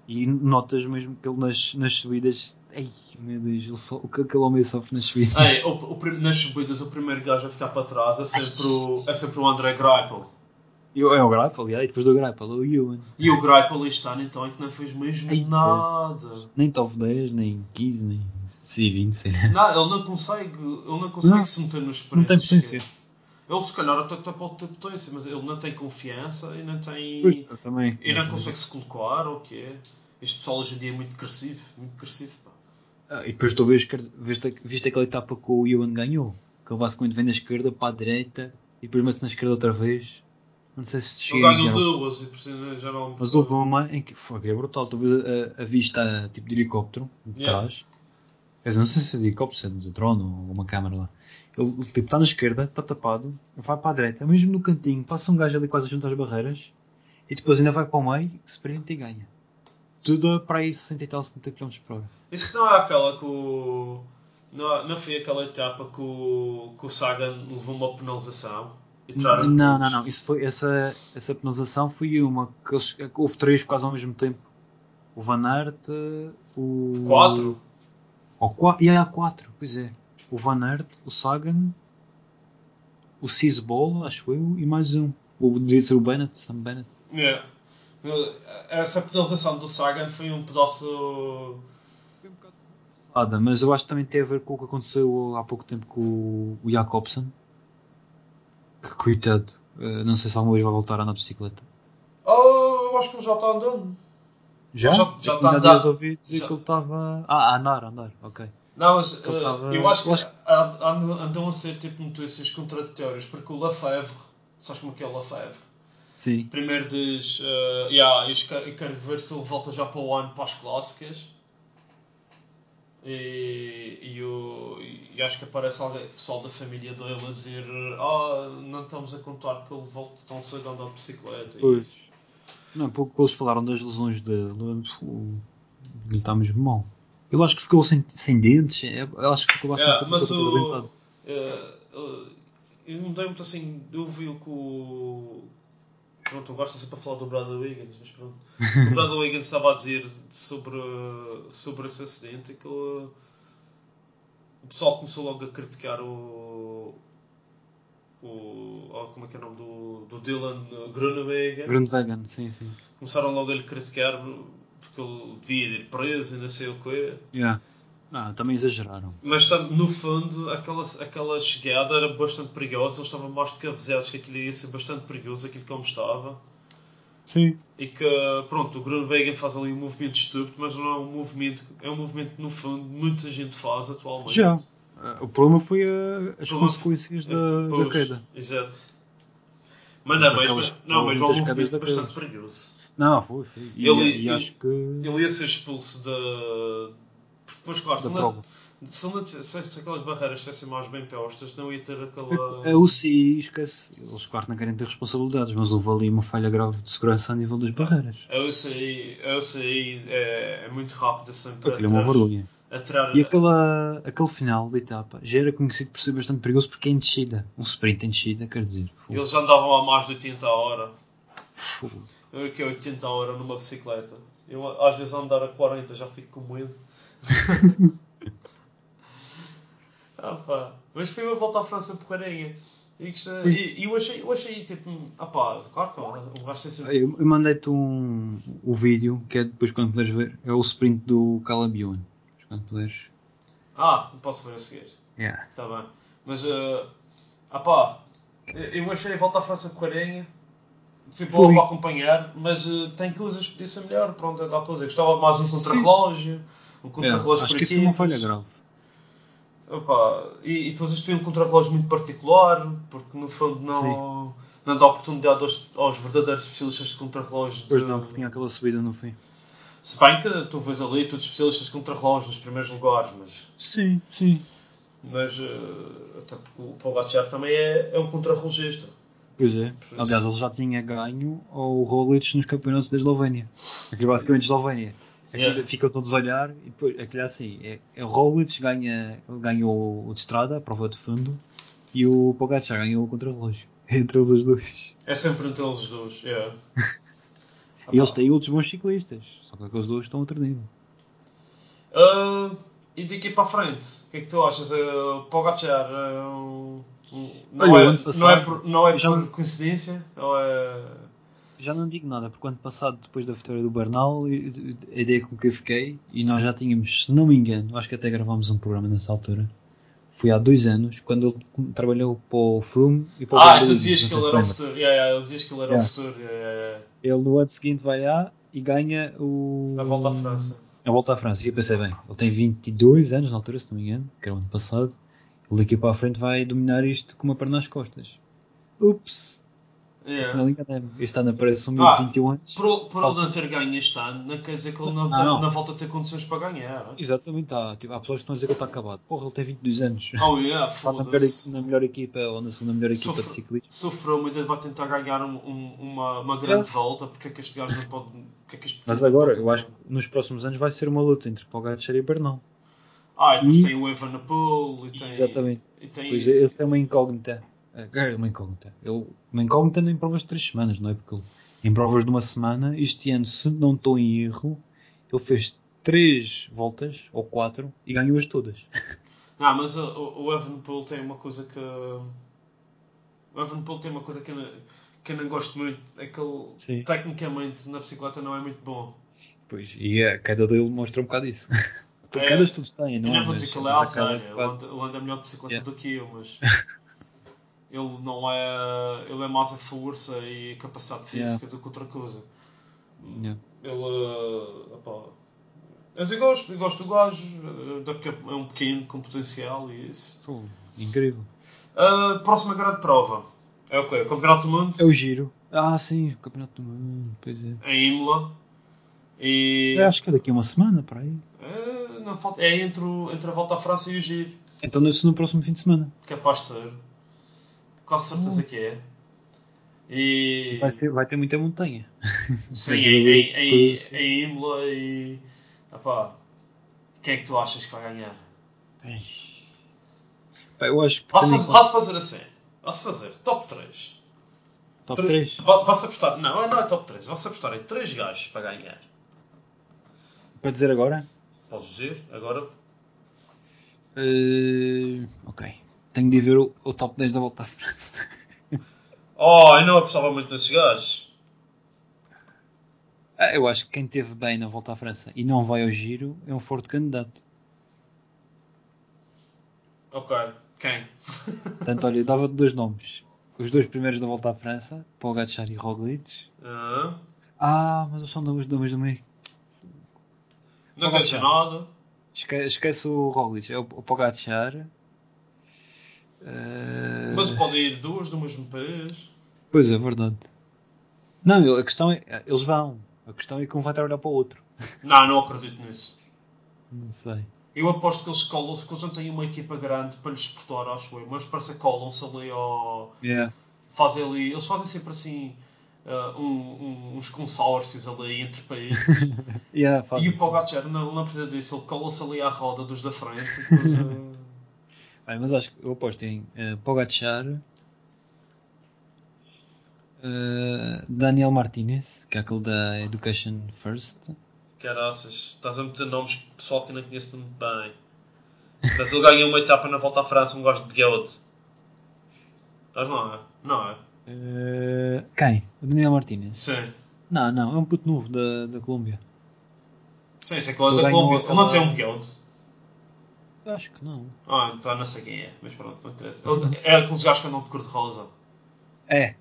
E notas mesmo que ele nas, nas subidas. Ai meu Deus, ele só, o que aquele homem sofre nas subidas. Ei, o, o nas subidas, o primeiro gajo a ficar para trás é sempre o, é sempre o André Greipel. E o- é o Greipel, e aí depois do Greipel, é o Ewan. E o Greipel este ano então é que não fez mesmo Ei, nada. Nem top 10, nem 15, nem C20, sei lá. Não, ele não consegue, ele não consegue Não. se meter nos Não tem potência. Ele se calhar até, até pode ter potência, mas ele não tem confiança e não tem. Pois, eu também. e não consegue se colocar ou o quê? Este pessoal hoje em dia é muito agressivo, muito agressivo. Pá. Ah, e depois tu vês, viste, viste aquela etapa que o Ewan ganhou? Que ele basicamente vem da esquerda para a direita e depois mete-se na esquerda outra vez. Não sei se chega o- duas e já não. Mas houve uma em que foi que é brutal. Tu vês a, a vista tipo de helicóptero de Yeah. trás. Dizer, não sei se é de helicóptero, se é de drone ou uma câmera lá. Ele tipo, está na esquerda, está tapado, vai para a direita, mesmo no cantinho, passa um gajo ali quase junto às barreiras e depois ainda vai para o meio, sprint e ganha. Tudo para aí 60 e tal, 70 km por hora. Isso não é aquela que o. Não, não foi aquela etapa que o, que o Sagan levou uma penalização Não, não, não. Isso foi, essa, essa penalização foi uma que, eles, houve três quase ao mesmo tempo. O Van Aert, o. Quatro? Ou quatro. E há quatro, pois é. O Van Aert, o Sagan, o Cisbol, acho eu, e mais um. O devia ser o Bennett, Sam Bennett. Yeah. Essa penalização do Sagan foi um pedaço. Mas eu acho que também tem a ver com o que aconteceu há pouco tempo com o, o Jacobsen. Que coitado. eh, não sei se alguma vez vai voltar a andar de bicicleta. Oh, eu acho que ele já está andando. Já? Já- já está a tinha andar. dias ouvi dizer Já. que ele estava. Ah, a andar, a andar, ok. Não, mas Ele eh, estava- eu acho que acho and- and- andam a ser tipo notícias contraditórias porque o Lafevre, sabes como é que é o Lafevre? Sim. Primeiro diz, eh, yeah, eu quero, eu quero ver se ele volta já para o ano para as clássicas. E, e, o- e acho que aparece alguém, pessoal da família dele a dizer ah, não estamos a contar que ele volte tão cedo a andar de bicicleta. Pois. Não, pouco eles falaram das lesões dele. Ele está mesmo mal. Ele acho que ficou sem, sem dentes. é- Eu acho que ficou bastante mas todo o, arrebentado. eh, eh, eu não dei muito assim. Eu vi o que o. Pronto, eu gosto sempre a falar do Bradley Wiggins, mas pronto. O Bradley Wiggins estava a dizer sobre, sobre esse acidente que ele. o pessoal começou logo a criticar o. o oh, como é que é o nome do, do Dylan Grunewegen. Grundwagen, sim, sim. Começaram logo a lhe criticar porque ele devia ir preso e não sei o quê. Yeah. Ah, também exageraram. Mas no fundo, aquela, aquela chegada era bastante perigosa. Eles estavam mais do que avisados que aquilo ia ser bastante perigoso, aquilo como estava. Sim. E que, pronto, o Grunewegen faz ali um movimento estúpido, mas não é um movimento, é um movimento, no fundo, muita gente faz atualmente. Já. Ah, O problema foi a- as Problema- consequências da, É, Pois, da queda. Exato. Mas não, mas, Aquelas- não, mas é um movimento da bastante perigoso. Não, foi, foi. E, Ele- e ele- acho que. Ele ia ser expulso da. Pois claro, se, se, se, se aquelas barreiras estivessem mais bem postas, não ia ter aquela. A UCI esquece. Eles, claro, não querem ter responsabilidades, mas houve ali uma falha grave de segurança a nível das barreiras. A UCI, a UCI é, é muito rápida sempre Aquilo é uma vergonha. E aquela, aquele final da etapa já era conhecido por ser bastante perigoso porque é em descida. Um sprint em descida, quer dizer. fogo. Eles andavam a mais de 80 a hora. Fogo. Eu que é 80 a hora numa bicicleta. Eu às vezes andar a 40 já fico com medo. Ah, pá. Mas foi uma volta à França porcarinha. E, e, eu achei, eu achei tipo, ah pá, claro que o gajo tem sempre. Eu, eu mandei-te um, o vídeo, que é depois quando puderes ver, é o sprint do Calabion. Depois Quando puderes. Ah, não posso ver a seguir. Yeah. Está bem. Mas, uh, ah pá, eu achei a volta à França porcarinha. Fui Foi. boa para acompanhar, mas uh, tem coisas que podia ser melhor. Pronto, é tal coisa. Eu Gostava mais um Sim. contrarrelógio. Um É, contrarrelógio acho por que isso foi uma falha grave. Opa, e, e depois isto foi um contrarrelógio muito particular, porque no fundo não, Sim. não dá oportunidade aos, aos verdadeiros especialistas de contrarrelógio Pois de- não, porque tinha aquela subida no fim. Se bem que tu vês ali todos os especialistas de contrarrelógio nos primeiros lugares, mas, Sim, sim. mas eh, até porque o Pogacar também é, é um contrarrelogista. Pois é. Aliás, ele já tinha ganho ao Roglic nos campeonatos da Eslovénia. Aqui basicamente Eslovénia. Yeah. ficam todos a olhar e depois aquilo é assim. É, é o Roglic ganha, ganha o, de estrada, a prova de fundo, e o Pogacar ganhou o contrarrelógio. Entre eles os dois. É sempre entre eles dois, é. E eles têm outros bons ciclistas. Só que aqueles dois estão a nível. Ah, e daqui para a frente, o que é que tu achas? Uh, o Pogacar é um- não, Olha, é, não é por, não é por coincidência? Ou é... Já não digo nada, porque ano passado, depois da vitória do Bernal, a ideia com que eu fiquei, e nós já tínhamos, se não me engano, acho que até gravámos um programa nessa altura, foi há dois anos, quando ele trabalhou para o Froome e para o Ah, tu dizias que ele era o futuro. Yeah, yeah, ele dizias que ele era Yeah. o futuro. yeah. Ele no ano seguinte vai lá e ganha o... A volta à França. A volta à França. E eu pensei, bem, ele tem 22 anos na altura, se não me engano, que era o ano passado, ele daqui para a frente vai dominar isto com uma perna nas costas. Ups! Yeah. Afinal enganei-me. Este ano aparece um Ah, de 21 anos. Falso. ele não ter ganho este ano, não quer dizer que ele não, Não, tem- não. não volta a ter condições para ganhar. Exatamente, há, tipo, há pessoas que estão a dizer que ele está acabado. Porra, ele tem 22 anos. Oh yeah, Está na melhor, na melhor equipa ou na segunda melhor equipa Sofre- de ciclismo. Sofreu, mas ainda vai tentar ganhar um- um- uma, uma grande volta. Porque é que este gajo não pode. É este Mas não agora, eu acho que nos próximos anos vai ser uma luta entre Pogacar e Bernal. Ah, e depois E- tem o Evenepoel e tem. Exatamente. E tem Pois esse é uma incógnita. É uma incógnita. Ele, uma incógnita em provas de 3 semanas, não é? Porque ele, em provas de uma semana, este ano, se não estou em erro, ele fez 3 voltas, ou 4, e ganhou-as todas. Não, mas o, o Evenepoel tem uma coisa que. O Evenepoel tem uma coisa que eu não, que eu não gosto muito. É que ele, Sim. tecnicamente, na bicicleta não é muito bom. Pois, e a queda dele mostra um bocado isso. É. Quedas todos têm, Eu não não é? vou dizer que ele é mas a queda Alzheimer, ele pode- anda, ele anda melhor de bicicleta Yeah. do que eu, mas ele não é. Ele é mais a força e a capacidade física do que outra coisa. Yeah. Ele. Uh, opá, mas eu gosto, eu gosto do gajo, até porque é um pequeno com potencial e isso. Incrível. Uh, próxima grande prova é o quê? O Campeonato do Mundo É o giro. Ah, sim, o Campeonato do Mundo, pois é. em Imola. E Eu acho que é daqui a uma semana, para aí. uh, não falta, é entre, o- entre a volta à França e o Giro. Então deve ser no próximo fim de semana. Capaz de ser. Quase certeza que é. E. Vai, ser, vai ter muita montanha. Sim, em, em, em, Imola e. Epá, quem é que tu achas que vai ganhar? Ai. Eu acho que Posso, posso fazer assim? Posso fazer top 3. top 3. Posso apostar. Não, não é top 3. Posso apostar em 3 gajos para ganhar. Para dizer agora? Podes dizer? Agora. Eh, ok. Tenho de ver o, o top 10 da volta à França. Oh, eu não apostava muito nesses gajos. Ah, eu acho que quem teve bem na volta à França e não vai ao giro é um forte candidato. Ok, quem? Portanto, olha, eu dava-te dois nomes. Os dois primeiros da volta à França, Pogacar e Roglic. Ah, Ah, mas são damas do do meio. não quer dizer nada. Esque, esquece o Roglic, é o, o Pogacar. Mas pode ir duas do mesmo país. Pois é, verdade. Não, a questão é, eles vão. A questão é que um vai trabalhar para o outro. Não, não acredito nisso. Não sei. Eu aposto que eles colam-se, que eles não têm uma equipa grande para lhes exportar, acho eu. Mas parece que colam-se ali ao. Yeah. Fazem ali. Eles fazem sempre assim. ah, um- um- uns consórcios ali entre países. Yeah, e o Pogacar não, não precisa disso, ele cola-se ali à roda dos da frente. depois, ah, Bem, mas acho que eu aposto em uh, Pogacar, eh, Daniel Martinez, que é aquele da Education First. Caraças, estás a meter nomes de pessoal que não conheço muito bem. Mas ele ganhou uma etapa na volta à França, um gajo de Guild. Estás não é? Não é? Eh, quem? O Daniel Martinez? Sim. Não, não, é um puto novo da, da Colômbia. Sim, sei que ele é da Colômbia. Ele não tem um Guild. Acho que não. Ah, então não sei quem é, mas pronto, não interessa. É aqueles gajos que andam de cor-de-rosa. É,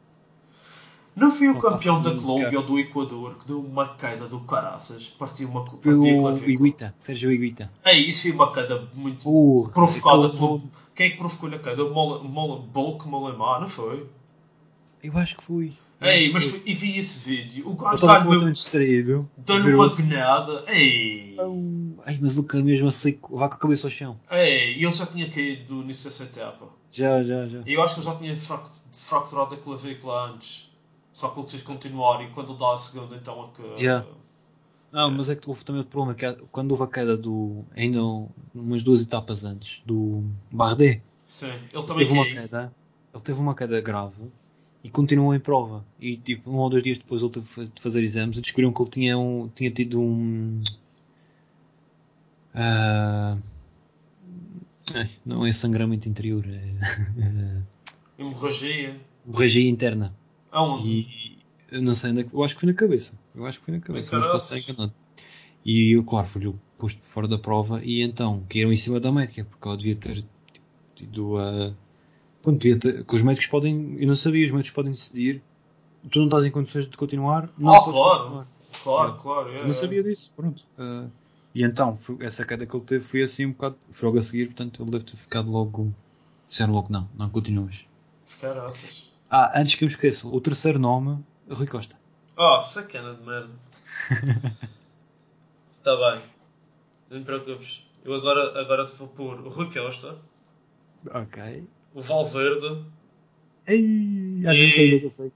Não foi o Não campeão da Colômbia ou do Equador que deu uma queda do caraças, partiu uma foi o. Iguita, Sérgio Iguita. Ei, isso foi uma queda muito Uh, provocada pelo. Quem é que provocou-lhe a queda? O Mola, Mola, Bulk Molemar, não foi? Eu acho que fui. Ei, acho mas foi- e vi esse vídeo. O gajo dá-lhe completamente distraído. dá-lhe uma Virou-se. penada. Ei! Ai, mas o cara mesmo assim, vai com a cabeça ao chão. Ei, ele já tinha caído início dessa etapa. Já, já, já. E eu acho que ele já tinha frac- fracturado a clavícula antes. Só que ele quis continuar e quando dá a segunda, então é que. Yeah. Não, mas é que houve também outro problema, que é quando houve a queda do. ainda umas duas etapas antes, do Bardet, Sim, ele também teve uma caiu. queda, ele teve uma queda grave e continuou em prova. E tipo, um ou dois dias depois de fazer exames descobriram que ele tinha, um, tinha tido um. ai, não é sangramento interior, é. Hemorragia. hemorragia interna. Aonde? E eu não sei onde é que. Eu acho que foi na cabeça. Eu acho que foi na cabeça, mas posso estar enganado. E eu, claro, fui-lhe posto fora da prova e então caíram em cima da médica, porque ela devia ter tido a. Pronto. Que os médicos podem. Eu não sabia, os médicos podem decidir. Tu não estás em condições de continuar? Não podes claro. continuar. Claro, claro. é, não sabia disso, pronto. Ah, e então, foi- essa queda que ele teve foi assim um bocado. Foi logo a seguir, portanto ele deve ter ficado logo. Disseram logo não, não continuas. Caraças. Ah, antes que eu me esqueça, o terceiro nome, Rui Costa. Oh, sacana de merda. Está bem. Não te preocupes. Eu agora, agora te vou pôr o Rui Costa, Ok. O Valverde. Ei, às E- vezes que ainda consigo.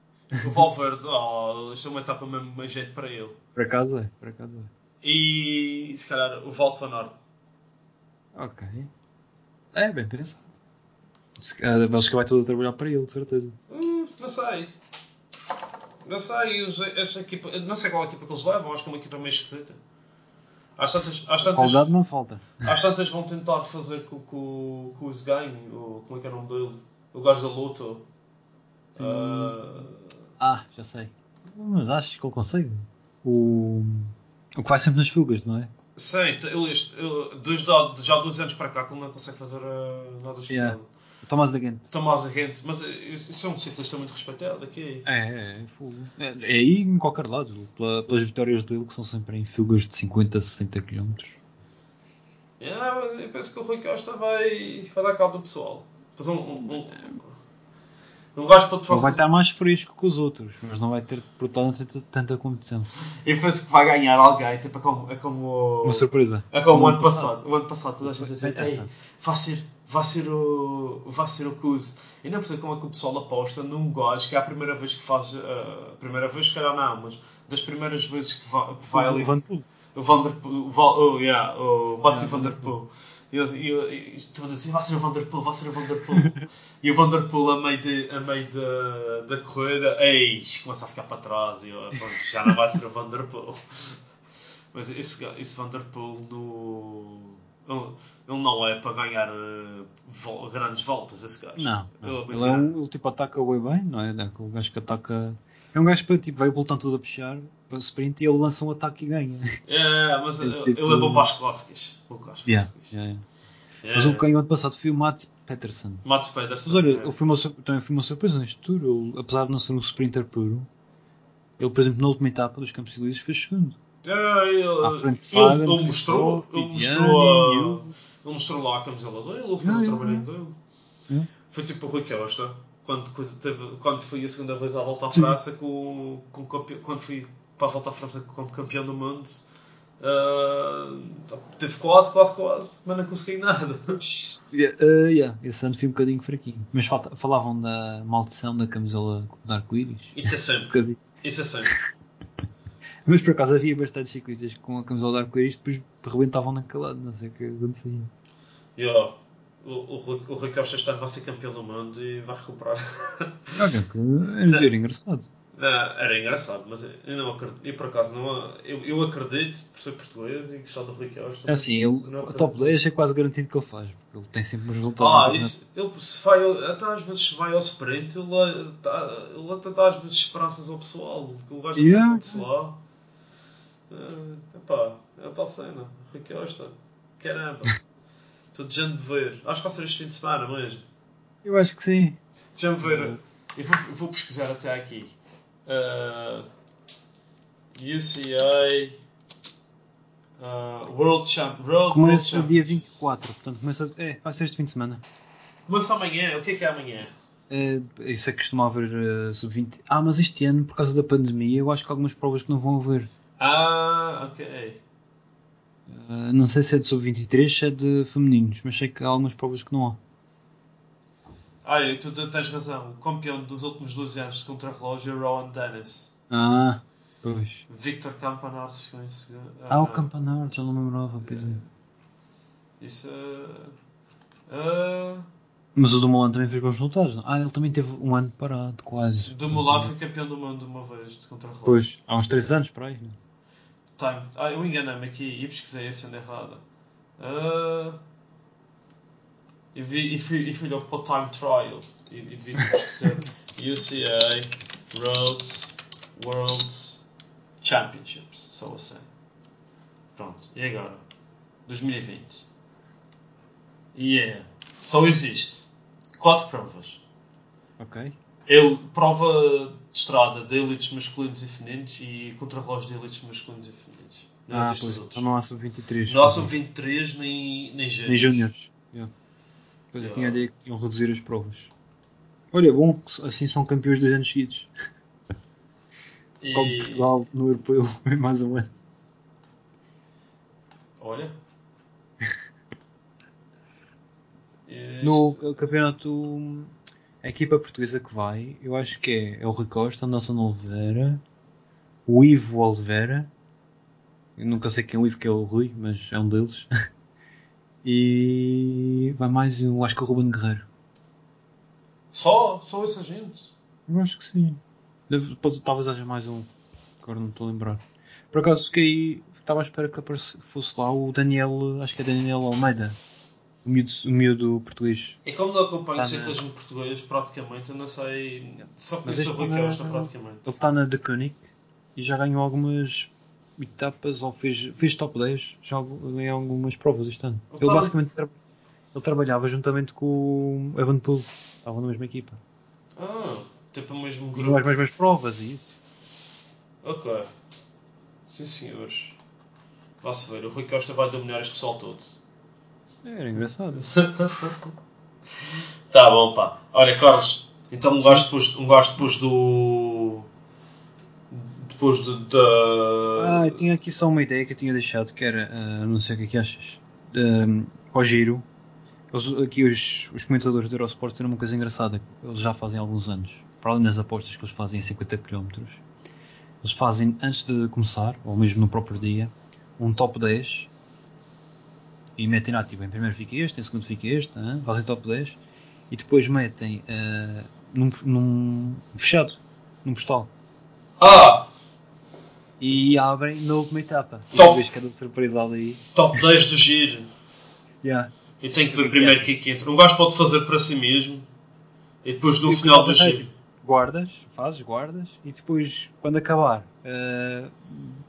O Valverde, oh, isto é uma etapa mesmo mais jeito para ele. Por acaso é, por acaso é. E se calhar o Walt van Aert. Ok. É, bem pensado. A Bélgica vai toda trabalhar para ele, de certeza. Hum, não sei. Não sei, essa equipa, não sei qual a equipa que eles levam, acho que é uma equipa meio esquisita. Às tantas, às tantas, Qualidade não falta. às tantas vão tentar fazer com o que o Zgain, o como é que é o nome dele? O gajo da Loto. Ah, Ah, já sei. Mas acho que ele consegue. O, o que vai sempre nas fugas, não é? sim, ele, este, ele, desde já há dois anos para cá que ele não consegue fazer ah, nada especial. Yeah. Tomás da Gente. Tomás Agente, mas isso isso é um ciclista muito respeitado aqui. É, é, é, fogo. é, é aí em qualquer lado. Pela- pelas vitórias dele, que são sempre em fugas de 50, 60 km. Yeah, mas eu penso que o Rui Costa vai, vai dar cabo do pessoal. Fazer um, um, um, um gajo para te Ele vai estar mais fresco que os outros, mas não vai ter protagonista tanta competição. Eu penso que vai ganhar alguém, tipo, é como, é como, Uma surpresa. é como o ano passado. O ano passado toda a gente dizia. Ei, vai ser, vai ser o, vai ser o Cuse. E não percebo como é que o pessoal aposta num gajo que é a primeira vez que faz, uh, a primeira vez, se calhar não, mas das primeiras vezes que vai, que vai ali. O Van Poel. O Vanderpool, o, Val, oh, yeah, o Matthew Yeah, Vanderpool. E e e estou a dizer, vai ser o Vanderpool, vai ser o Vanderpool. e o Vanderpool, a meio, de, a meio da, da corrida, eis, começa a ficar para trás. E eu, pronto, já não vai ser o Vanderpool. Mas esse, esse Vanderpool no, Ele, ele não é para ganhar vol- grandes voltas, esse gajo. Não, Ele é um, ele tipo ataca bem bem, não é? É Aquele gajo que ataca. É um gajo que tipo, vai voltando tudo a puxar para o sprint e ele lança um ataque e ganha. É, mas Esse ele, tipo ele é bom para as clássicas. Bom para as Yeah, yeah, yeah. É. Mas o que ganhou ano passado foi o Mats Peterson. Mats Pedersen. Mas olha, é. ele foi uma, também foi uma surpresa neste tour. Ele, apesar de não ser um sprinter puro, ele, por exemplo, na última etapa dos Campos Elíseos fez segundo. É, ele, À frente de ele- Sagan, ele mostrou, ele mostrou, a- eu. ele mostrou lá a camisola dele, ele Yeah, o trabalhinho dele. Foi tipo o Rui Costa, quando, quando, teve, quando foi a segunda vez à volta à. França, com, com, quando fui para a volta à França como campeão do mundo, ah, teve quase, quase, quase, mas não consegui nada. Yeah, uh, yeah, esse ano foi um bocadinho fraquinho. Mas falta- falavam da maldição da camisola de arco-íris. Isso é sempre, isso é sempre. Mas por acaso havia bastantes ciclistas com a camisola de arco-íris depois rebentavam na calada, não sei o que acontecia. Yeah. O, o, Rui- o este ano vai ser campeão do mundo e vai recuperar. Olha, que era era engraçado. Não, era engraçado, mas eu não acredito. Eu por acaso não. Eu, eu acredito por ser português e gostar do Rui Costa. É assim, ele, o top 10 é quase garantido que ele faz, porque ele tem sempre uns resultados. Ah, isso, ele se vai, até às vezes vai ao sprint, ele, tá- ele até dá às vezes esperanças ao pessoal, que ele vai yeah. lá. Uh, epá, é a tal cena, Rui Costa, caramba, estou de gente de ver. Acho que vai ser este fim de semana mesmo. Eu acho que sim. Deixa-me ver, eu vou, eu vou pesquisar até aqui. Uh, UCI uh, World Champ World Começa World dia Championships. 24, portanto começa. É, vai ser este fim de semana. Começa amanhã, o que é que é amanhã? É, isso é que costuma haver eh, sub-20. Ah, mas este ano, por causa da pandemia, eu acho que há algumas provas que não vão haver. Ah, ok. Eh, não sei se é de sub-23, se é de femininos, mas sei que há algumas provas que não há. Ah, e tu tens razão. O campeão dos últimos 12 anos de contrarrelógio é Rowan Dennis. Ah, pois. Victor Campanaro chegou em segundo. Ah, o Campanaro, já não me lembrava, pois é. Isso é. ah, Mas o do Mulan também fez bons resultados. não? Ah, ele também teve um ano parado, quase. do Mulan foi campeão do mundo uma vez de contrarrelógio. Pois, há uns 3 anos para aí. né? Time. Ah, eu enganei-me aqui e pesquisei a cena errada. Ah, e, vi, e, fui, e fui logo para o Time Trial. E, e devia pesquisar UCA Road World Championships. Só assim. Pronto. E agora? 2020. E é. Só existe 4 provas. Ok. Ele, prova estrada de elites masculinos e femininos e contrarrelógio de elites masculinos e femininos. Não Ah, pois, outros. então não há sub-23. Não são 23 nem, nem júniores. Nem júniores. Yeah. Pois eu tinha a ideia que tinham reduzir as provas. Olha, bom, assim são campeões dois anos seguidos. E- Como Portugal no europeu é mais um ano. Olha. Este- No campeonato, a equipa portuguesa que vai, eu acho que é, é o Rui Costa, o Nelson Oliveira, o Ivo Oliveira, eu nunca sei quem é o Ivo, que é o Rui, mas é um deles. E vai mais, eu acho que é o Ruben Guerreiro. Só, só essa gente. Eu acho que sim. Deve, pode, talvez haja mais um. Agora não estou a lembrar. Por acaso fiquei. Estava à espera que fosse lá o Daniel. Acho que é Daniel Almeida. O miúdo, o miúdo português. E como não acompanho Tá na- ciclismo português, praticamente, eu não sei. Só conheço o Rui na- Costa, praticamente. Ele está na De Koenig e já ganhou algumas etapas ou fez, fez top 10 já em algumas provas este ano. Ele Ele basicamente tra- ele trabalhava juntamente com o Evan Poole. Estavam na mesma equipa. Ah, tipo o mesmo E grupo. as mesmas provas e isso. Ok. Sim, senhores. Vá-se ver, o Rui Costa vai dominar este pessoal todo. Era engraçado. Tá bom, pá. Olha, Carlos, então um gajo depois, um gajo depois do. Depois de, da. Ah, eu tinha aqui só uma ideia que eu tinha deixado, que era, ah, não sei o que é que achas, um, ao giro, eles, aqui os, os comentadores do Eurosport têm uma coisa engraçada, eles já fazem há alguns anos, para além das apostas que eles fazem em 50 km, eles fazem antes de começar, ou mesmo no próprio dia, um top 10 e metem lá, tipo, em primeiro fica este, em segundo fica este, fazem top 10 e depois metem ah, num, num fechado, num postal Ah! e abrem na última etapa. E Top. depois cada surpresa ali. Top 10 do giro. Yeah. Eu tenho que ver que primeiro o achas? que é que entra. Um gajo pode fazer para si mesmo e depois no E final do depois, giro. Guardas, fazes, guardas e depois, quando acabar, eh,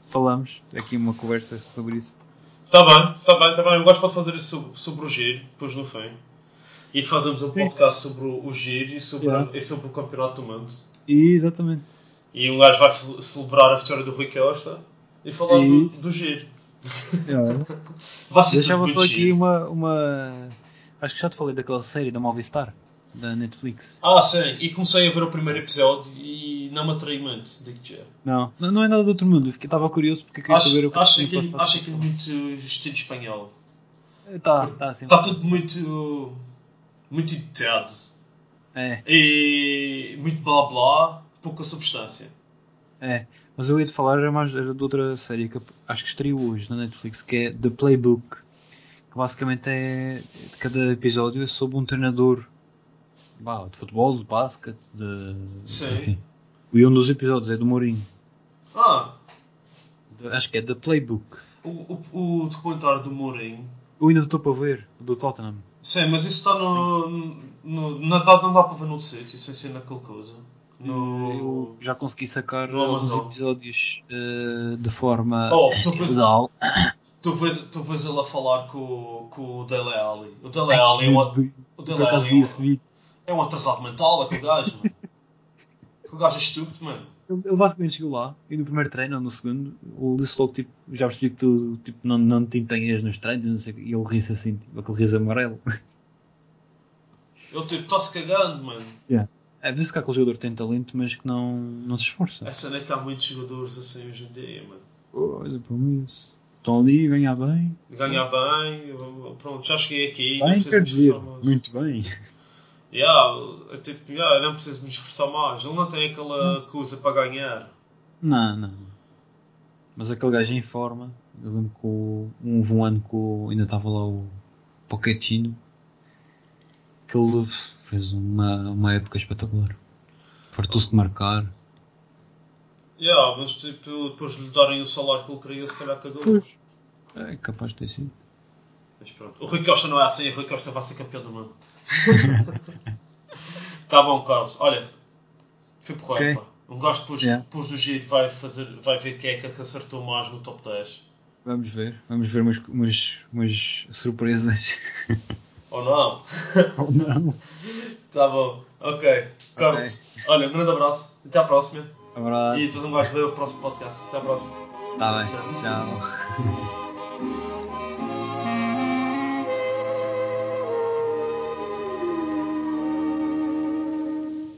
falamos aqui uma conversa sobre isso. Está bem, está bem, está bem. Um gajo pode fazer isso sobre, sobre o giro, depois no fim. E fazemos um Sim. podcast sobre o, giro e sobre, Yeah. e sobre o campeonato do mundo. E, exatamente. E um gajo vai ce- celebrar a vitória do Rui Costa e falar do, do giro. Yeah. Vai ser tudo Deixava só aqui uma, uma. Acho que já te falei daquela série da Movistar, da Netflix. Ah, sim. E comecei a ver o primeiro episódio e não me muito, digo-te. Não, não, é nada do outro mundo. Eu fiquei- Estava curioso porque queria Acho, saber o que acho, tinha aquilo, passado. acho aquilo muito estilo espanhol. Tá, tá assim. Está tudo muito. muito editado. É, E muito blá blá, pouca substância. é. Mas eu ia te falar era mais era de outra série que acho que estreou hoje na Netflix, que é The Playbook. Que basicamente é. Cada episódio é sobre um treinador bah, de futebol, de basquete, de. Sim. Enfim. E um dos episódios é do Mourinho. Ah, Acho que é The Playbook. o, o, o documentário do Mourinho. Eu ainda estou para ver, do Tottenham. Sim, mas isso está no. no não, dá, não dá para ver no sítio, sem ser naquele coisa. No. Eu já consegui sacar alguns episódios eh, de forma Oh, tu vês, legal. tu, vês, tu vês ele a falar com, com o Dele Alli. O Dele Alli é um, o Dele Alli é um, atrasado mental, aquele gajo. Aquele gajo é estúpido, mano. Ele, ele basicamente chegou lá e no primeiro treino ou no segundo, ele disse logo tipo, já percebi que tu tipo, não, não te empenhas nos treinos e não sei. E ele ri-se assim, tipo, aquele riso amarelo. Ele tipo, está-se cagando, mano. É vezes que aquele jogador tem talento, mas que não, não se esforça. A cena é que há muitos jogadores assim hoje em dia, mano. Olha para isso. Estão ali, ganhar bem. Ganhar bem, pronto, já cheguei aqui. Bem, quer dizer, muito bem. Yeah, eu, tipo, yeah, eu não preciso me esforçar mais. Ele não tem aquela coisa para ganhar. Não, não. Mas aquele gajo em forma, eu lembro que o- houve um ano que o- ainda estava lá o Pochettino, que ele fez uma, uma época espetacular. Fartou-se de marcar. Yeah, mas tipo, depois de lhe darem o salário que ele queria, se calhar cagou. Pois. É capaz de ter sido. Mas pronto. O Rui Costa não é assim, o Rui Costa vai ser campeão do mundo. tá bom, Carlos. Olha, fui porreiro, Ok. pá. Um gajo depois, Yeah. depois do giro vai, fazer, vai ver quem é que acertou mais no top 10. Vamos ver. Vamos ver umas, umas, umas surpresas. Ou não? Ou não. Tá bom. Ok. Carlos, olha, um grande abraço. Até à próxima. E Abraço. depois um gajo vê o próximo podcast. Até à próxima. Tá bem. Tchau. Tchau.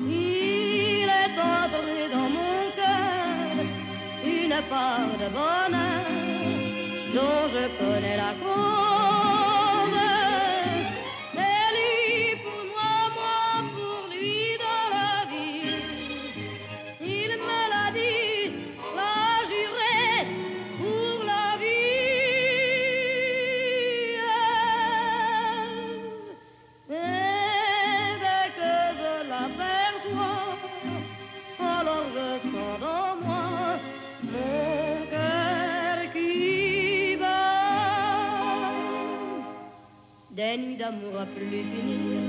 Il est entré dans mon cœur une part de bonheur dont je connais la cause. Des nuits d'amour à plus finir,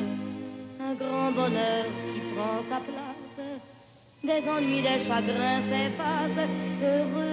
un grand bonheur qui prend sa place, des ennuis, des chagrins s'effacent, heureux,